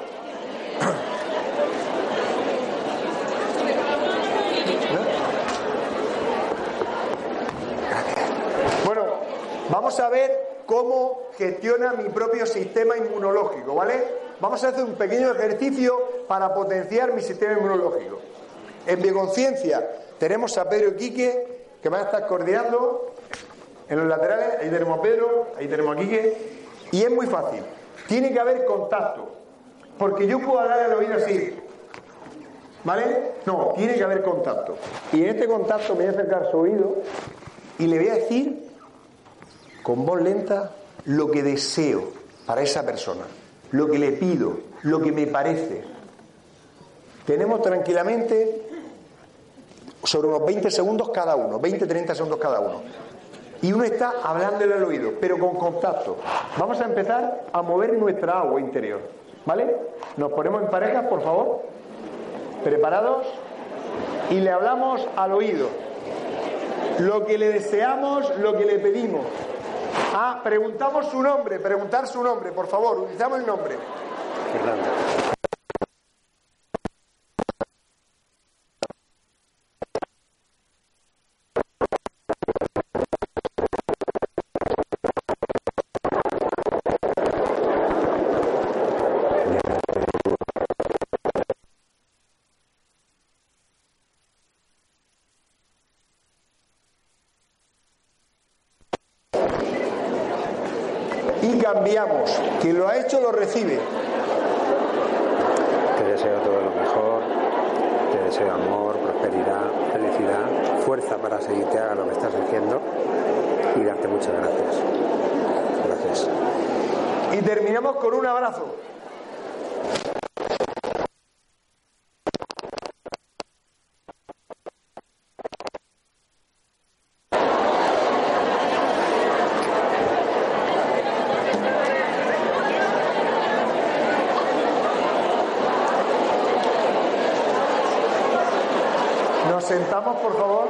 Bueno, vamos a ver cómo gestiona mi propio sistema inmunológico, ¿vale? Vamos a hacer un pequeño ejercicio para potenciar mi sistema inmunológico. En mi conciencia tenemos a Pedro Quique que van a estar coordinando en los laterales. Ahí tenemos a Pedro, ahí tenemos a Quique. Y es muy fácil. Tiene que haber contacto. Porque yo puedo hablar al oído así. ¿Vale? No, tiene que haber contacto. Y en este contacto me voy a acercar a su oído y le voy a decir con voz lenta lo que deseo para esa persona. lo que le pido, lo que me parece. Tenemos tranquilamente sobre unos 20 segundos cada uno, 20-30 segundos cada uno. Y uno está hablándole al oído, pero con contacto. Vamos a empezar a mover nuestra agua interior. ¿Vale? Nos ponemos en parejas, por favor. ¿Preparados? Y le hablamos al oído. Lo que le deseamos, lo que le pedimos. Ah, preguntamos su nombre, preguntar su nombre, por favor, utilizamos el nombre. Fernando. Cambiamos. Quien lo ha hecho lo recibe. Te deseo todo lo mejor, te deseo amor, prosperidad, felicidad, fuerza para seguirte a lo que estás haciendo y darte muchas gracias. Gracias. Y terminamos con un abrazo. Sentamos, por favor.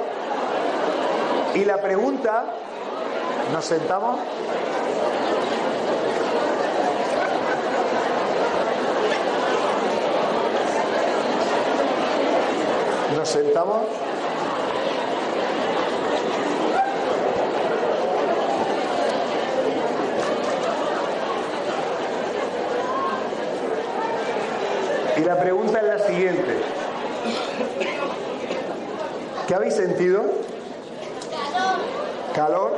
Y la pregunta, ¿nos sentamos? ¿Nos sentamos? Y la pregunta es la siguiente. ¿Qué habéis sentido? Calor.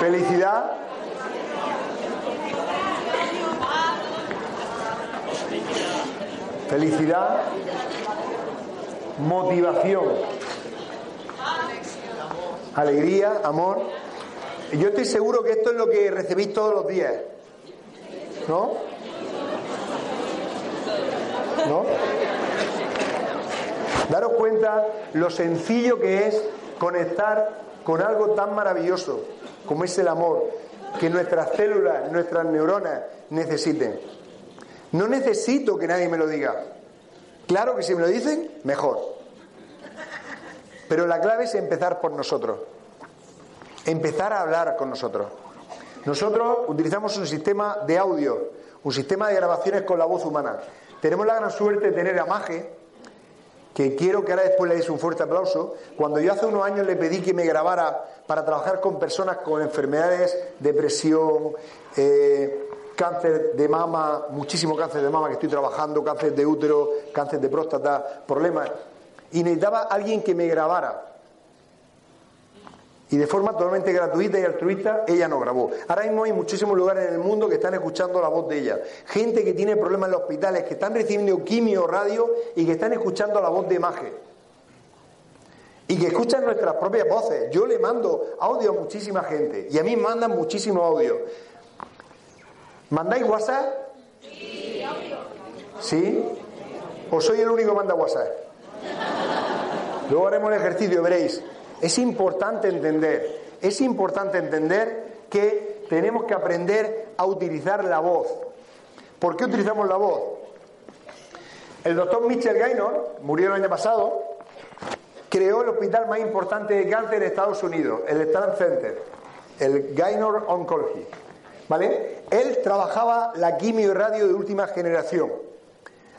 Felicidad. Felicidad. Motivación. Alegría, amor. Yo estoy seguro que esto es lo que recibís todos los días. ¿No? ¿No? Daros cuenta lo sencillo que es conectar con algo tan maravilloso como es el amor que nuestras células, nuestras neuronas necesiten. No necesito que nadie me lo diga. Claro que si me lo dicen, mejor. Pero la clave es empezar por nosotros. Empezar a hablar con nosotros. Nosotros utilizamos un sistema de audio, un sistema de grabaciones con la voz humana. Tenemos la gran suerte de tener a Maje, que quiero que ahora después le deis un fuerte aplauso, cuando yo hace unos años le pedí que me grabara para trabajar con personas con enfermedades, depresión, eh, cáncer de mama, muchísimo cáncer de mama que estoy trabajando, cáncer de útero, cáncer de próstata, problemas, y necesitaba alguien que me grabara y de forma totalmente gratuita y altruista, ella no grabó. Ahora mismo hay muchísimos lugares en el mundo que están escuchando la voz de ella. Gente que tiene problemas en los hospitales, que están recibiendo quimio, radio y que están escuchando la voz de imagen. Y que escuchan nuestras propias voces. Yo le mando audio a muchísima gente y a mí mandan muchísimos audios. ¿Mandáis WhatsApp? Sí. ¿Sí? ¿O soy el único que manda WhatsApp? Luego haremos el ejercicio, veréis. Es importante entender, es importante entender que tenemos que aprender a utilizar la voz. ¿Por qué utilizamos la voz? El doctor Mitchell Gaynor, murió el año pasado, creó el hospital más importante de cáncer de Estados Unidos, el Strand Center, el Gaynor Oncology. ¿Vale? Él trabajaba la quimio y radio de última generación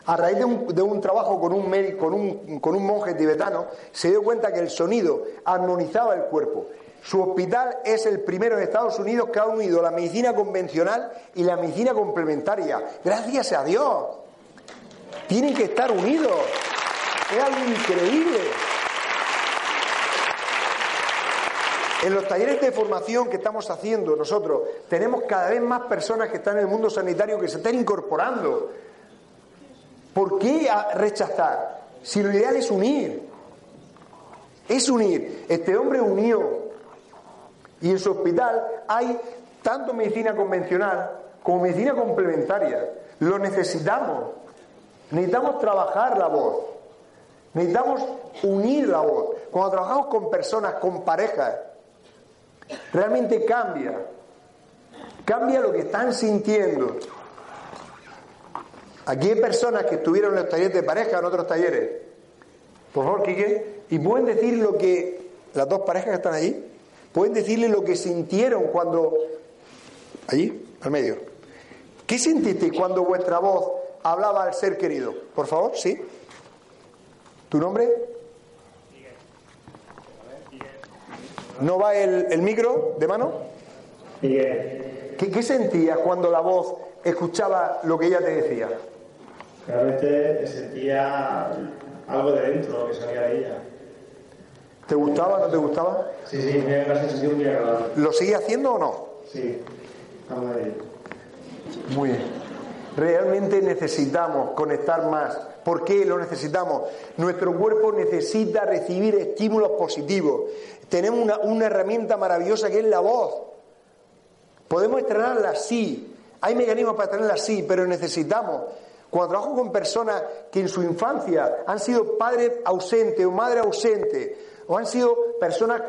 a raíz de un, trabajo con un, con, un, con un monje tibetano, se dio cuenta que el sonido armonizaba el cuerpo. Su hospital es el primero en Estados Unidos que ha unido la medicina convencional y la medicina complementaria. Gracias a Dios. Tienen que estar unidos. Es algo increíble. En los talleres de formación que estamos haciendo nosotros, tenemos cada vez más personas que están en el mundo sanitario que se están incorporando. ¿Por qué rechazar? Si lo ideal es unir. Es unir. Este hombre unió. Y en su hospital hay tanto medicina convencional como medicina complementaria. Lo necesitamos. Necesitamos trabajar la voz. Necesitamos unir la voz. Cuando trabajamos con personas, con parejas, realmente cambia. Cambia lo que están sintiendo. Aquí hay personas que estuvieron en los talleres de pareja, en otros talleres. Por favor, Quique. Y pueden decir lo que, las dos parejas que están allí, pueden decirle lo que sintieron cuando, allí, al medio. ¿Qué sentiste cuando vuestra voz hablaba al ser querido? Por favor, ¿sí? ¿Tu nombre? ¿No va el, micro de mano? ¿Qué, ¿Qué sentías cuando la voz escuchaba lo que ella te decía? Realmente sentía algo de dentro que salía de ella. ¿Te gustaba, no te gustaba? Sí, sí, me una sensación muy agradable. ¿Lo sigue haciendo o no? Sí, algo de Muy bien. Realmente necesitamos conectar más. ¿Por qué lo necesitamos? Nuestro cuerpo necesita recibir estímulos positivos. Tenemos una, una herramienta maravillosa que es la voz. Podemos estrenarla sí. Hay mecanismos para estrenarla sí, pero necesitamos cuando trabajo con personas que en su infancia han sido padres ausentes o madre ausente, o han sido personas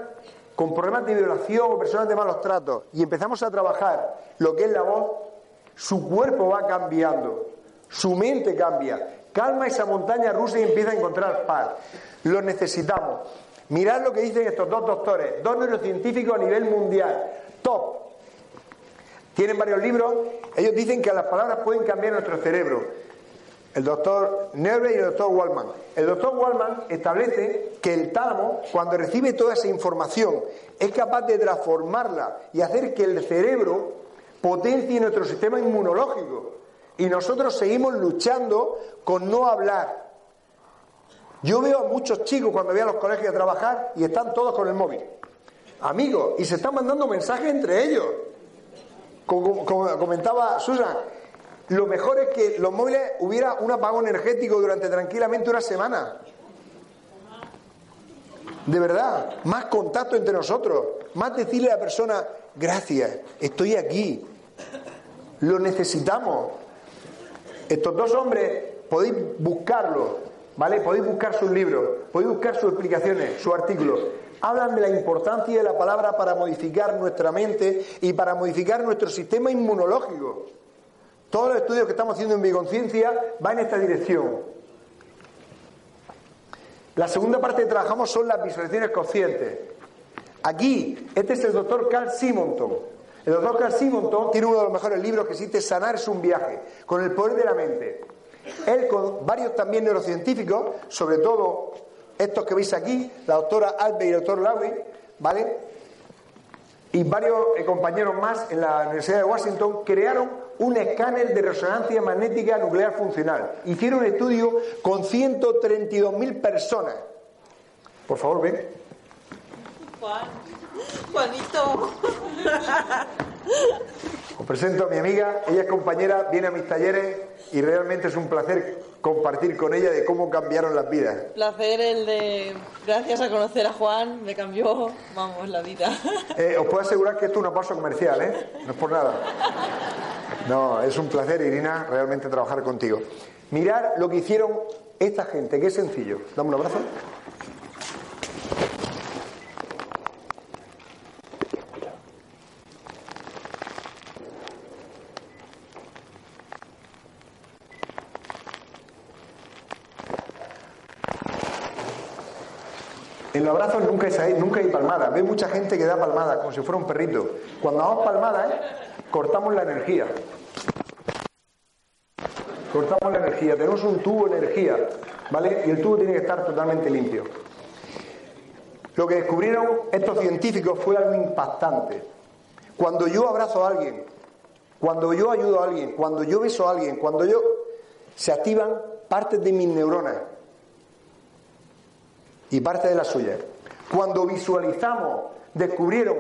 con problemas de violación o personas de malos tratos, y empezamos a trabajar lo que es la voz, su cuerpo va cambiando, su mente cambia, calma esa montaña rusa y empieza a encontrar paz. Lo necesitamos. Mirad lo que dicen estos dos doctores, dos neurocientíficos a nivel mundial, top. Tienen varios libros, ellos dicen que las palabras pueden cambiar nuestro cerebro el doctor Neuve y el doctor Wallman. El doctor Wallman establece que el tálamo, cuando recibe toda esa información, es capaz de transformarla y hacer que el cerebro potencie nuestro sistema inmunológico. Y nosotros seguimos luchando con no hablar. Yo veo a muchos chicos cuando voy a los colegios a trabajar y están todos con el móvil. Amigos, y se están mandando mensajes entre ellos. Como, comentaba Susan, lo mejor es que los móviles hubiera un apagón energético durante tranquilamente una semana. De verdad, más contacto entre nosotros, más decirle a la persona, gracias, estoy aquí, lo necesitamos. Estos dos hombres podéis buscarlo, ¿vale? Podéis buscar sus libros, podéis buscar sus explicaciones, sus artículos. Hablan de la importancia de la palabra para modificar nuestra mente y para modificar nuestro sistema inmunológico. Todos los estudios que estamos haciendo en mi conciencia van en esta dirección. La segunda parte que trabajamos son las visualizaciones conscientes. Aquí, este es el doctor Carl Simonton. El doctor Carl Simonton tiene uno de los mejores libros que existe, Sanar es un viaje, con el poder de la mente. Él con varios también neurocientíficos, sobre todo estos que veis aquí, la doctora Albe y el doctor Lowry, ¿vale? Y varios eh, compañeros más en la Universidad de Washington crearon un escáner de resonancia magnética nuclear funcional. Hicieron un estudio con 132.000 personas. Por favor, ven. Juan, Juanito. Os presento a mi amiga, ella es compañera, viene a mis talleres y realmente es un placer compartir con ella de cómo cambiaron las vidas. Placer el de, gracias a conocer a Juan, me cambió, vamos, la vida. Eh, os puedo asegurar que esto es una pausa comercial, ¿eh? No es por nada. No, es un placer, Irina, realmente trabajar contigo. Mirar lo que hicieron esta gente, que es sencillo. Dame un abrazo. Los abrazos nunca nunca hay palmada. Ve mucha gente que da palmada como si fuera un perrito. Cuando damos palmada, ¿eh? cortamos la energía. Cortamos la energía, tenemos un tubo de energía, ¿vale? Y el tubo tiene que estar totalmente limpio. Lo que descubrieron estos científicos fue algo impactante. Cuando yo abrazo a alguien, cuando yo ayudo a alguien, cuando yo beso a alguien, cuando yo se activan partes de mis neuronas y partes de las suyas. Cuando visualizamos, descubrieron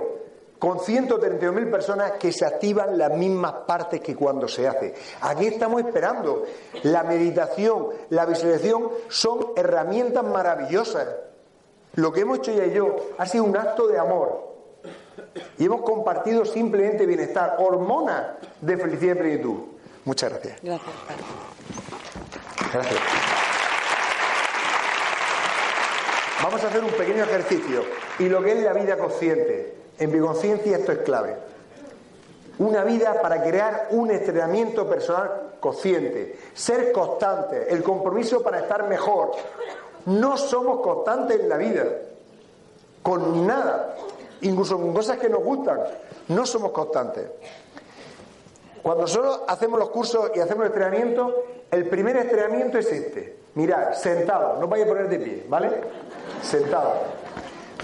con 132.000 personas que se activan las mismas partes que cuando se hace. Aquí estamos esperando. La meditación, la visualización son herramientas maravillosas. Lo que hemos hecho ella y yo ha sido un acto de amor. Y hemos compartido simplemente bienestar, hormonas de felicidad y plenitud. Muchas gracias. Gracias. Gracias. Vamos a hacer un pequeño ejercicio. Y lo que es la vida consciente. En Biconciencia esto es clave. Una vida para crear un entrenamiento personal consciente. Ser constante. El compromiso para estar mejor. No somos constantes en la vida. Con nada. Incluso con cosas que nos gustan. No somos constantes. Cuando solo hacemos los cursos y hacemos el entrenamiento, el primer entrenamiento es este. Mirad, sentado, no vaya a poner de pie, ¿vale? Sentado.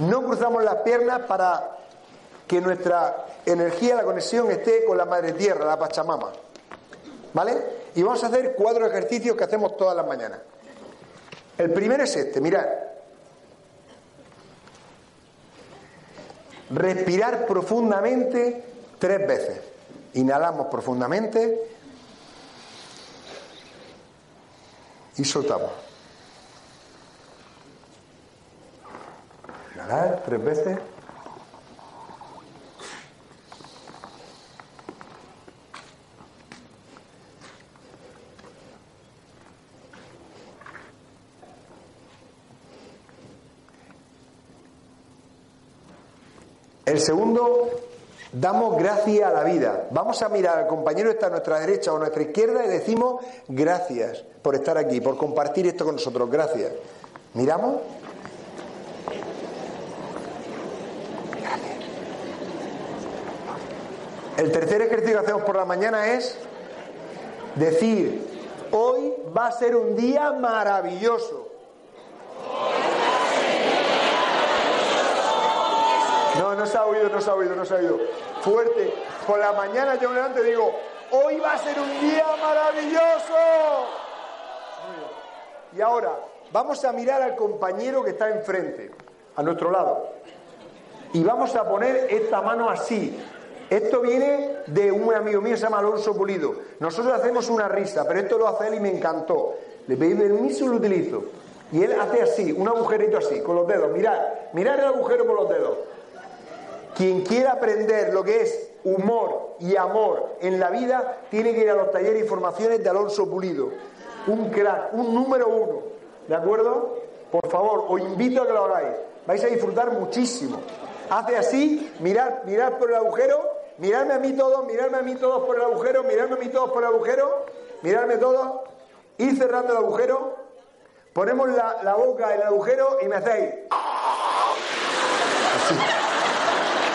No cruzamos las piernas para que nuestra energía, la conexión esté con la madre tierra, la Pachamama. ¿Vale? Y vamos a hacer cuatro ejercicios que hacemos todas las mañanas. El primero es este, mirad. Respirar profundamente tres veces. Inhalamos profundamente y soltamos. Inhalar tres veces. El segundo, damos gracias a la vida. Vamos a mirar al compañero que está a nuestra derecha o a nuestra izquierda y decimos gracias por estar aquí, por compartir esto con nosotros. Gracias. ¿Miramos? El tercer ejercicio que hacemos por la mañana es decir, hoy va a ser un día maravilloso. No, no se ha oído, no se ha oído, no se ha oído. Fuerte. Por la mañana yo me levanto y digo, hoy va a ser un día maravilloso. Y ahora, vamos a mirar al compañero que está enfrente, a nuestro lado. Y vamos a poner esta mano así. Esto viene de un amigo mío, se llama Alonso Pulido. Nosotros hacemos una risa, pero esto lo hace él y me encantó. Le pedí permiso y lo utilizo. Y él hace así, un agujerito así, con los dedos. Mirad, mirad el agujero con los dedos. Quien quiera aprender lo que es humor y amor en la vida, tiene que ir a los talleres y formaciones de Alonso Pulido. Un crack, un número uno. ¿De acuerdo? Por favor, os invito a que lo hagáis. Vais a disfrutar muchísimo. Hace así, mirad, mirad por el agujero, miradme a mí todos, miradme a mí todos por el agujero, miradme a mí todos por el agujero, miradme todos, ir cerrando el agujero, ponemos la, la boca en el agujero y me hacéis.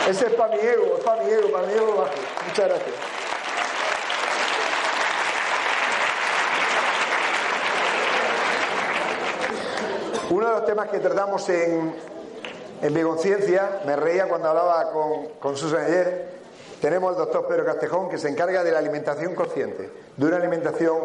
Ese es para mi ego, es para mi ego, para mi ego bajo. Muchas gracias. Uno de los temas que tratamos en, en mi conciencia, me reía cuando hablaba con, con Susan ayer, tenemos al doctor Pedro Castejón que se encarga de la alimentación consciente, de una alimentación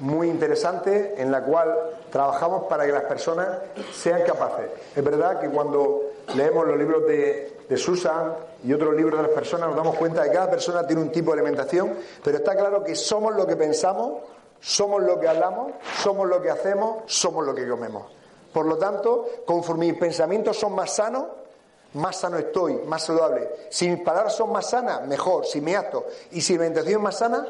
muy interesante en la cual trabajamos para que las personas sean capaces. Es verdad que cuando leemos los libros de, de Susan y otros libros de las personas nos damos cuenta de que cada persona tiene un tipo de alimentación, pero está claro que somos lo que pensamos, somos lo que hablamos, somos lo que hacemos, somos lo que comemos. Por lo tanto, conforme mis pensamientos son más sanos, más sano estoy, más saludable. Si mis palabras son más sanas, mejor. Si me acto y si mi alimentación es más sana,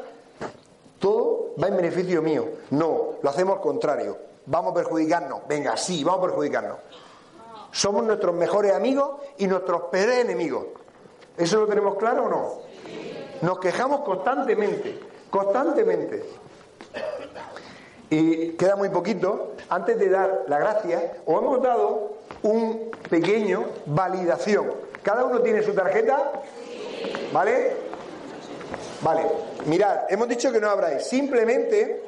todo va en beneficio mío. No, lo hacemos al contrario. Vamos a perjudicarnos. Venga, sí, vamos a perjudicarnos. Somos nuestros mejores amigos y nuestros peores enemigos. ¿Eso lo tenemos claro o no? Nos quejamos constantemente, constantemente. Y queda muy poquito. Antes de dar la gracia, os hemos dado un pequeño validación. ¿Cada uno tiene su tarjeta? ¿Vale? Vale. Mirad, hemos dicho que no habráis. Simplemente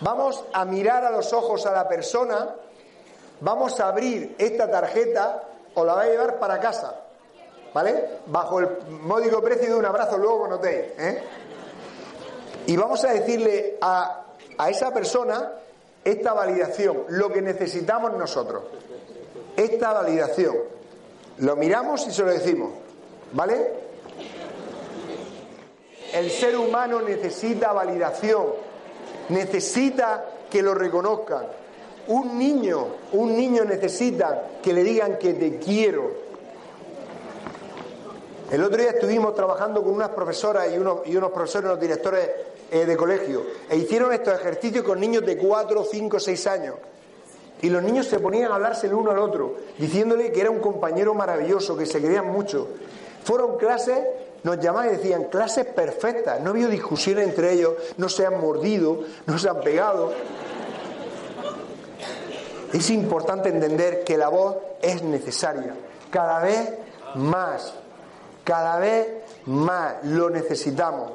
vamos a mirar a los ojos a la persona, vamos a abrir esta tarjeta, o la vais a llevar para casa. ¿Vale? Bajo el módico precio de un abrazo, luego notéis. ¿eh? Y vamos a decirle a a esa persona esta validación, lo que necesitamos nosotros. Esta validación. Lo miramos y se lo decimos. ¿Vale? El ser humano necesita validación, necesita que lo reconozcan. Un niño, un niño necesita que le digan que te quiero. El otro día estuvimos trabajando con unas profesoras y unos, profesores, unos directores eh, de colegio, e hicieron estos ejercicios con niños de 4, 5, 6 años. Y los niños se ponían a hablarse el uno al otro, diciéndole que era un compañero maravilloso, que se querían mucho. Fueron clases, nos llamaban y decían, clases perfectas, no había discusiones entre ellos, no se han mordido, no se han pegado. Es importante entender que la voz es necesaria, cada vez más, cada vez más lo necesitamos,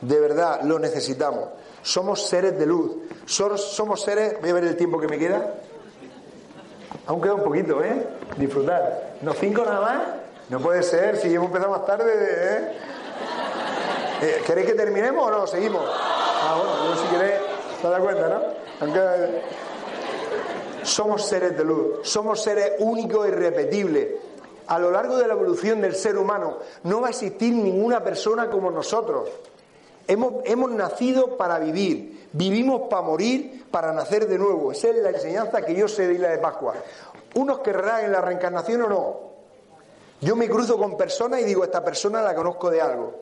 de verdad lo necesitamos. Somos seres de luz, somos seres, voy a ver el tiempo que me queda, aún queda un poquito, ¿eh? Disfrutar. ¿No cinco nada más? No puede ser, si hemos empezado más tarde, ¿eh? ¿eh? ¿Queréis que terminemos o no? Seguimos. Ah, bueno, si queréis, te das cuenta, ¿no? Aunque... Somos seres de luz, somos seres únicos e irrepetibles. A lo largo de la evolución del ser humano no va a existir ninguna persona como nosotros. Hemos, hemos nacido para vivir, vivimos para morir, para nacer de nuevo. Esa es la enseñanza que yo sé de Isla de Pascua. Unos querrán en la reencarnación o no. Yo me cruzo con personas y digo, esta persona la conozco de algo.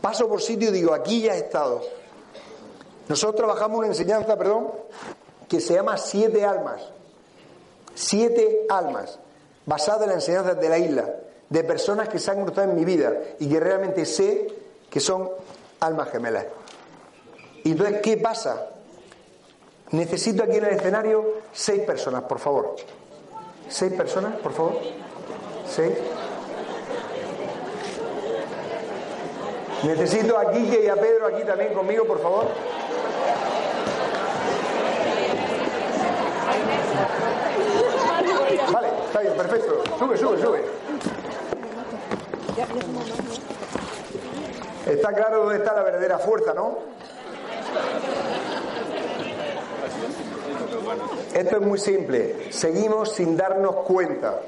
Paso por sitio y digo, aquí ya he estado. Nosotros trabajamos una enseñanza, perdón, que se llama Siete Almas. Siete Almas, basada en las enseñanzas de la isla, de personas que se han cruzado en mi vida y que realmente sé que son almas gemelas. Y entonces, ¿qué pasa? Necesito aquí en el escenario seis personas, por favor. Seis personas, por favor. Seis. Necesito a Quique y a Pedro aquí también conmigo, por favor. Vale, está bien, perfecto. Sube, sube, sube. Está claro dónde está la verdadera fuerza, ¿no? Esto es muy simple. Seguimos sin darnos cuenta.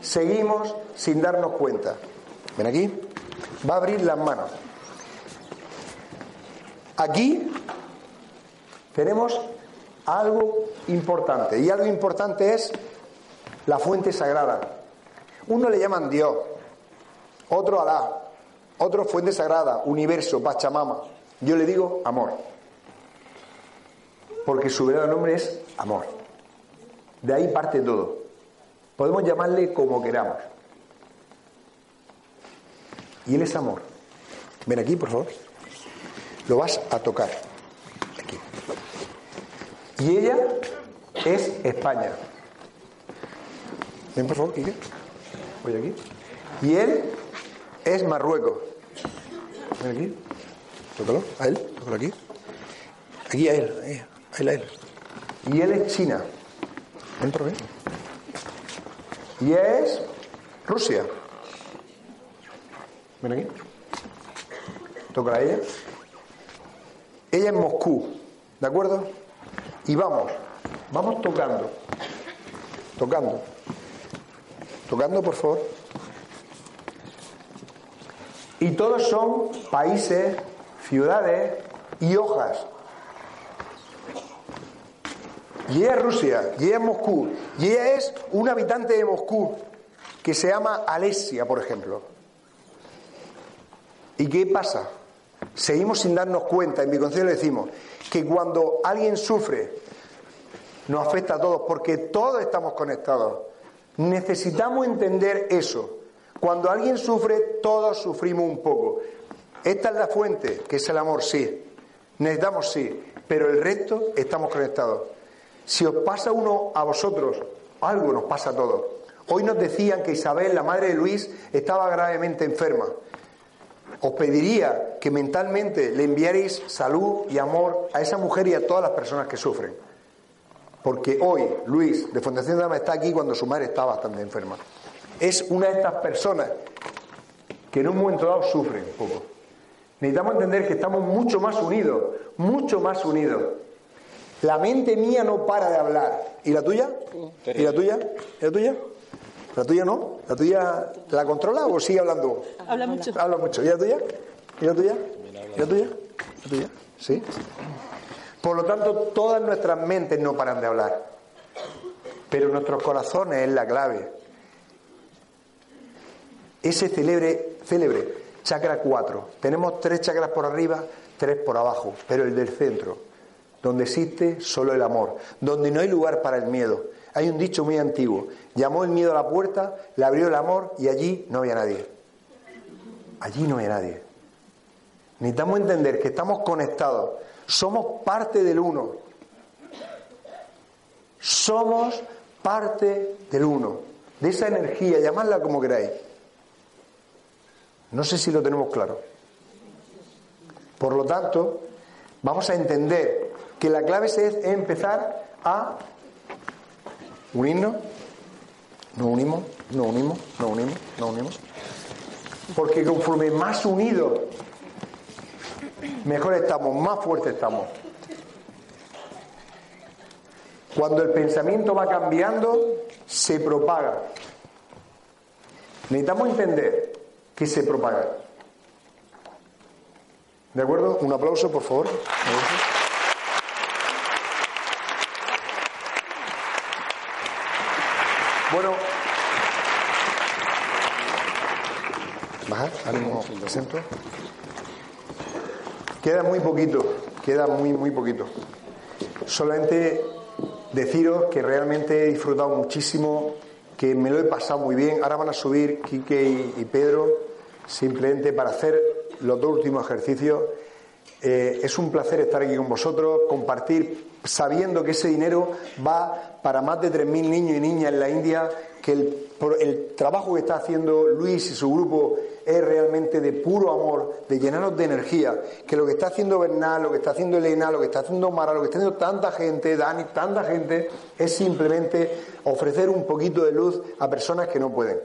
Seguimos sin darnos cuenta. Ven aquí. Va a abrir las manos. Aquí tenemos algo importante. Y algo importante es la fuente sagrada. Uno le llaman Dios, otro Alá, otro fuente sagrada, universo, Pachamama. Yo le digo amor. Porque su verdadero nombre es amor. De ahí parte todo. Podemos llamarle como queramos. Y él es amor. Ven aquí, por favor. Lo vas a tocar. Aquí. Y ella es España. Ven, por favor, Quique. Voy aquí. Y él es Marruecos. Ven aquí. Tócalo. A él. Tócalo aquí. Aquí a él. A él, a él. Y él es China. Ven por ahí. Y es Rusia. Ven aquí. Toca a ella. Ella es Moscú. ¿De acuerdo? Y vamos. Vamos tocando. Tocando. Tocando, por favor. Y todos son países, ciudades y hojas. Y ella es Rusia, y ella es Moscú, y ella es un habitante de Moscú que se llama Alesia, por ejemplo. ¿Y qué pasa? Seguimos sin darnos cuenta, en mi concilio decimos, que cuando alguien sufre, nos afecta a todos, porque todos estamos conectados. Necesitamos entender eso. Cuando alguien sufre, todos sufrimos un poco. Esta es la fuente, que es el amor, sí. Necesitamos, sí. Pero el resto estamos conectados. Si os pasa uno a vosotros, algo nos pasa a todos. Hoy nos decían que Isabel, la madre de Luis, estaba gravemente enferma. Os pediría que mentalmente le enviaréis salud y amor a esa mujer y a todas las personas que sufren. Porque hoy Luis de Fundación Dama está aquí cuando su madre está bastante enferma. Es una de estas personas que en un momento dado sufren un poco. Necesitamos entender que estamos mucho más unidos, mucho más unidos. La mente mía no para de hablar. ¿Y la tuya? ¿Y la tuya? ¿Y la tuya? ¿La tuya no? ¿La tuya la controla o sigue hablando? Habla mucho. Habla mucho. ¿Y la tuya? ¿Y la tuya? ¿Y la tuya? ¿La tuya? ¿Sí? Por lo tanto, todas nuestras mentes no paran de hablar. Pero nuestros corazones es la clave. ese célebre, célebre chakra 4. Tenemos tres chakras por arriba, tres por abajo, pero el del centro, donde existe solo el amor, donde no hay lugar para el miedo. Hay un dicho muy antiguo, llamó el miedo a la puerta, le abrió el amor y allí no había nadie. Allí no había nadie. Necesitamos entender que estamos conectados, somos parte del uno. Somos parte del uno, de esa energía, llamadla como queráis. No sé si lo tenemos claro. Por lo tanto, vamos a entender que la clave es empezar a unirnos, nos unimos, nos unimos, nos unimos, nos unimos. Porque conforme más unidos, mejor estamos, más fuertes estamos. Cuando el pensamiento va cambiando, se propaga. Necesitamos entender que se propaga. ¿De acuerdo? Un aplauso, por favor. Bueno. Bajar, ánimo centro. Queda muy poquito, queda muy, muy poquito. Solamente deciros que realmente he disfrutado muchísimo, que me lo he pasado muy bien. Ahora van a subir Quique y, Pedro simplemente para hacer los dos últimos ejercicios. Eh, es un placer estar aquí con vosotros, compartir, sabiendo que ese dinero va para más de 3.000 niños y niñas en la India, que el, el trabajo que está haciendo Luis y su grupo es realmente de puro amor, de llenarnos de energía, que lo que está haciendo Bernal, lo que está haciendo Elena, lo que está haciendo Mara, lo que está haciendo tanta gente, Dani, tanta gente, es simplemente ofrecer un poquito de luz a personas que no pueden.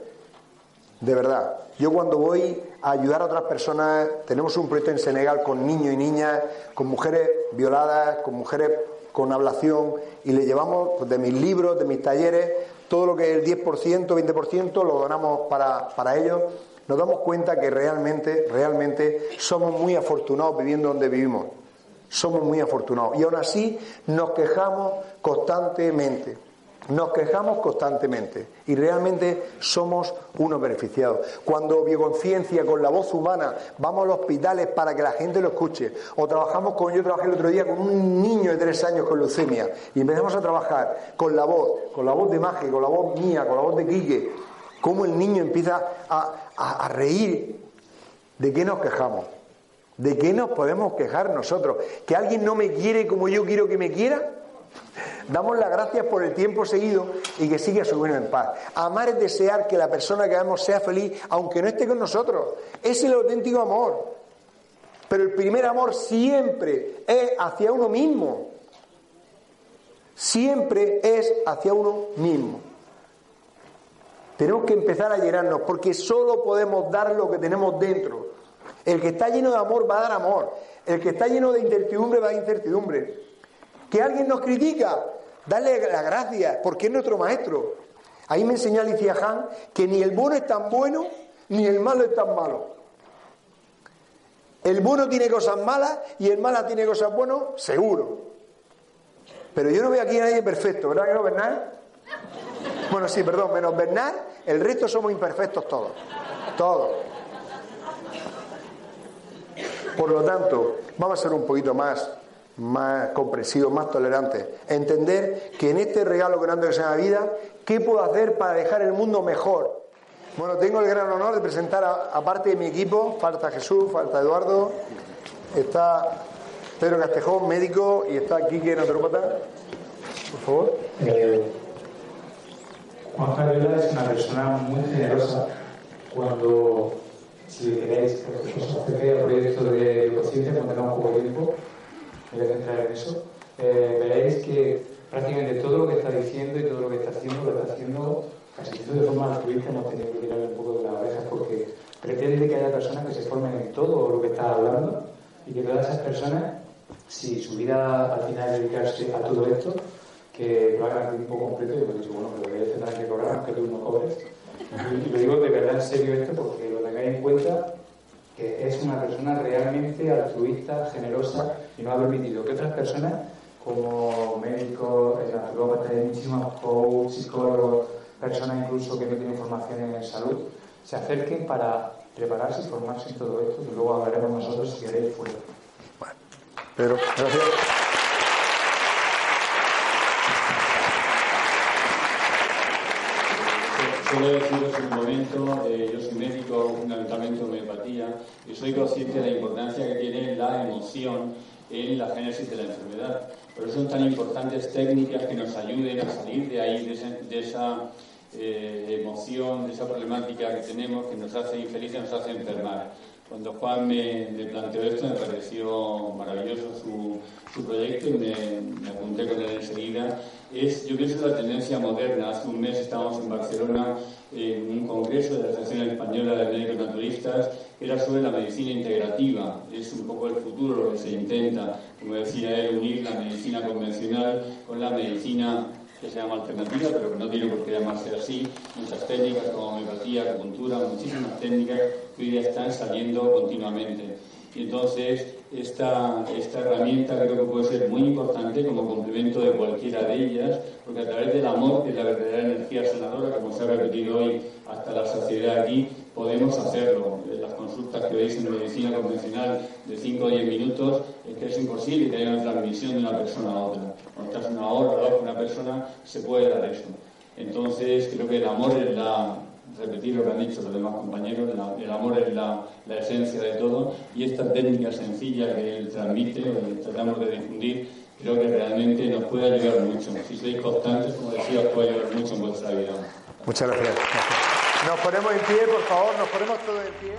De verdad. Yo cuando voy a ayudar a otras personas, tenemos un proyecto en Senegal con niños y niñas, con mujeres violadas, con mujeres con ablación, y le llevamos pues, de mis libros, de mis talleres, todo lo que es el 10%, 20%, lo donamos para, para ellos nos damos cuenta que realmente, realmente somos muy afortunados viviendo donde vivimos. Somos muy afortunados. Y aún así nos quejamos constantemente. Nos quejamos constantemente y realmente somos unos beneficiados. Cuando bioconciencia con la voz humana vamos a los hospitales para que la gente lo escuche, o trabajamos con, yo trabajé el otro día con un niño de tres años con leucemia y empezamos a trabajar con la voz, con la voz de Maje, con la voz mía, con la voz de Quique, cómo el niño empieza a, reír. ¿De qué nos quejamos? ¿De qué nos podemos quejar nosotros? ¿Que alguien no me quiere como yo quiero que me quiera? Damos las gracias por el tiempo seguido y que siga su bueno en paz. Amar es desear que la persona que amamos sea feliz aunque no esté con nosotros. Es el auténtico amor. Pero el primer amor siempre es hacia uno mismo. Siempre es hacia uno mismo. Tenemos que empezar a llenarnos porque solo podemos dar lo que tenemos dentro. El que está lleno de amor va a dar amor. El que está lleno de incertidumbre va a dar incertidumbre. Que alguien nos critica, dale las gracias porque es nuestro maestro. Ahí me enseñó Alicia Han que ni el bueno es tan bueno ni el malo es tan malo. El bueno tiene cosas malas y el malo tiene cosas buenas, seguro. Pero yo no veo aquí a nadie perfecto, ¿verdad que no, Bernal? Bueno, sí, perdón, menos Bernard, el resto somos imperfectos todos. Todos. Por lo tanto, vamos a ser un poquito más, más comprensivos, más tolerantes. Entender que en este regalo grande que se llama vida, ¿qué puedo hacer para dejar el mundo mejor? Bueno, tengo el gran honor de presentar, a, parte de mi equipo, falta Jesús, falta Eduardo, está Pedro Castejón, médico, y está Quique, naturópata. Por favor. Eh, Juan Cariola es una persona muy generosa. Cuando, si queréis, os acerquéis al proyecto de conciencia cuando tengamos poco tiempo, me voy a centrar en eso, eh, veréis que prácticamente todo lo que está diciendo y todo lo que está haciendo lo está haciendo casi de forma altruista, hemos tenido que tirarle un poco de las orejas porque pretende que haya personas que se formen en todo lo que está hablando y que todas esas personas, si su vida al final dedicarse a todo esto, que lo hagan a tiempo completo, y me he dicho, bueno, pero ellos tendrán que cobrar aunque tú no cobres. Y lo digo de verdad en serio esto porque lo tengáis en cuenta que es una persona realmente altruista, generosa y no ha permitido que otras personas como médicos, naturópatas, muchísimos coaches, psicólogos, personas incluso que no tienen formación en salud, se acerquen para prepararse y formarse en todo esto, que luego hablaremos nosotros si queréis fuera. Bueno, Pedro, gracias. Solo deciros un momento, eh, yo soy médico, fundamentalmente homeopatía, y soy consciente de la importancia que tiene la emoción en la génesis de la enfermedad. Por eso son tan importantes técnicas que nos ayuden a salir de ahí, de, ese- de esa eh, emoción, de esa problemática que tenemos que nos hace infelices, nos hace enfermar. Cuando Juan me, me planteó esto me pareció maravilloso su, su proyecto y me, me apunté con él enseguida. Es, yo pienso, la tendencia moderna. Hace un mes estábamos en Barcelona en un congreso de la Asociación Española de Médicos Naturistas era sobre la medicina integrativa. Es un poco el futuro lo que se intenta, como decía él, unir la medicina convencional con la medicina que se llama alternativa, pero que no tiene por qué llamarse así. Muchas técnicas como homeopatía, acupuntura, muchísimas técnicas que hoy día están saliendo continuamente. Y entonces, esta, esta herramienta creo que puede ser muy importante como complemento de cualquiera de ellas, porque a través del amor, que es la verdadera energía sanadora, como se ha repetido hoy hasta la saciedad aquí, podemos hacerlo. Las consultas que veis en medicina convencional de 5 o 10 minutos, es que es imposible que haya una transmisión de una persona a otra. Cuando estás una hora o una persona, se puede dar eso. Entonces, creo que el amor es la, repetir lo que han dicho los demás compañeros, la- el amor es la, la esencia de todo y esta técnica sencilla que él transmite, tratamos de difundir, creo que realmente nos puede ayudar mucho. Si sois constantes, como decía, os puede ayudar mucho en vuestra vida. Muchas gracias. Nos ponemos en pie, por favor, nos ponemos todos en pie.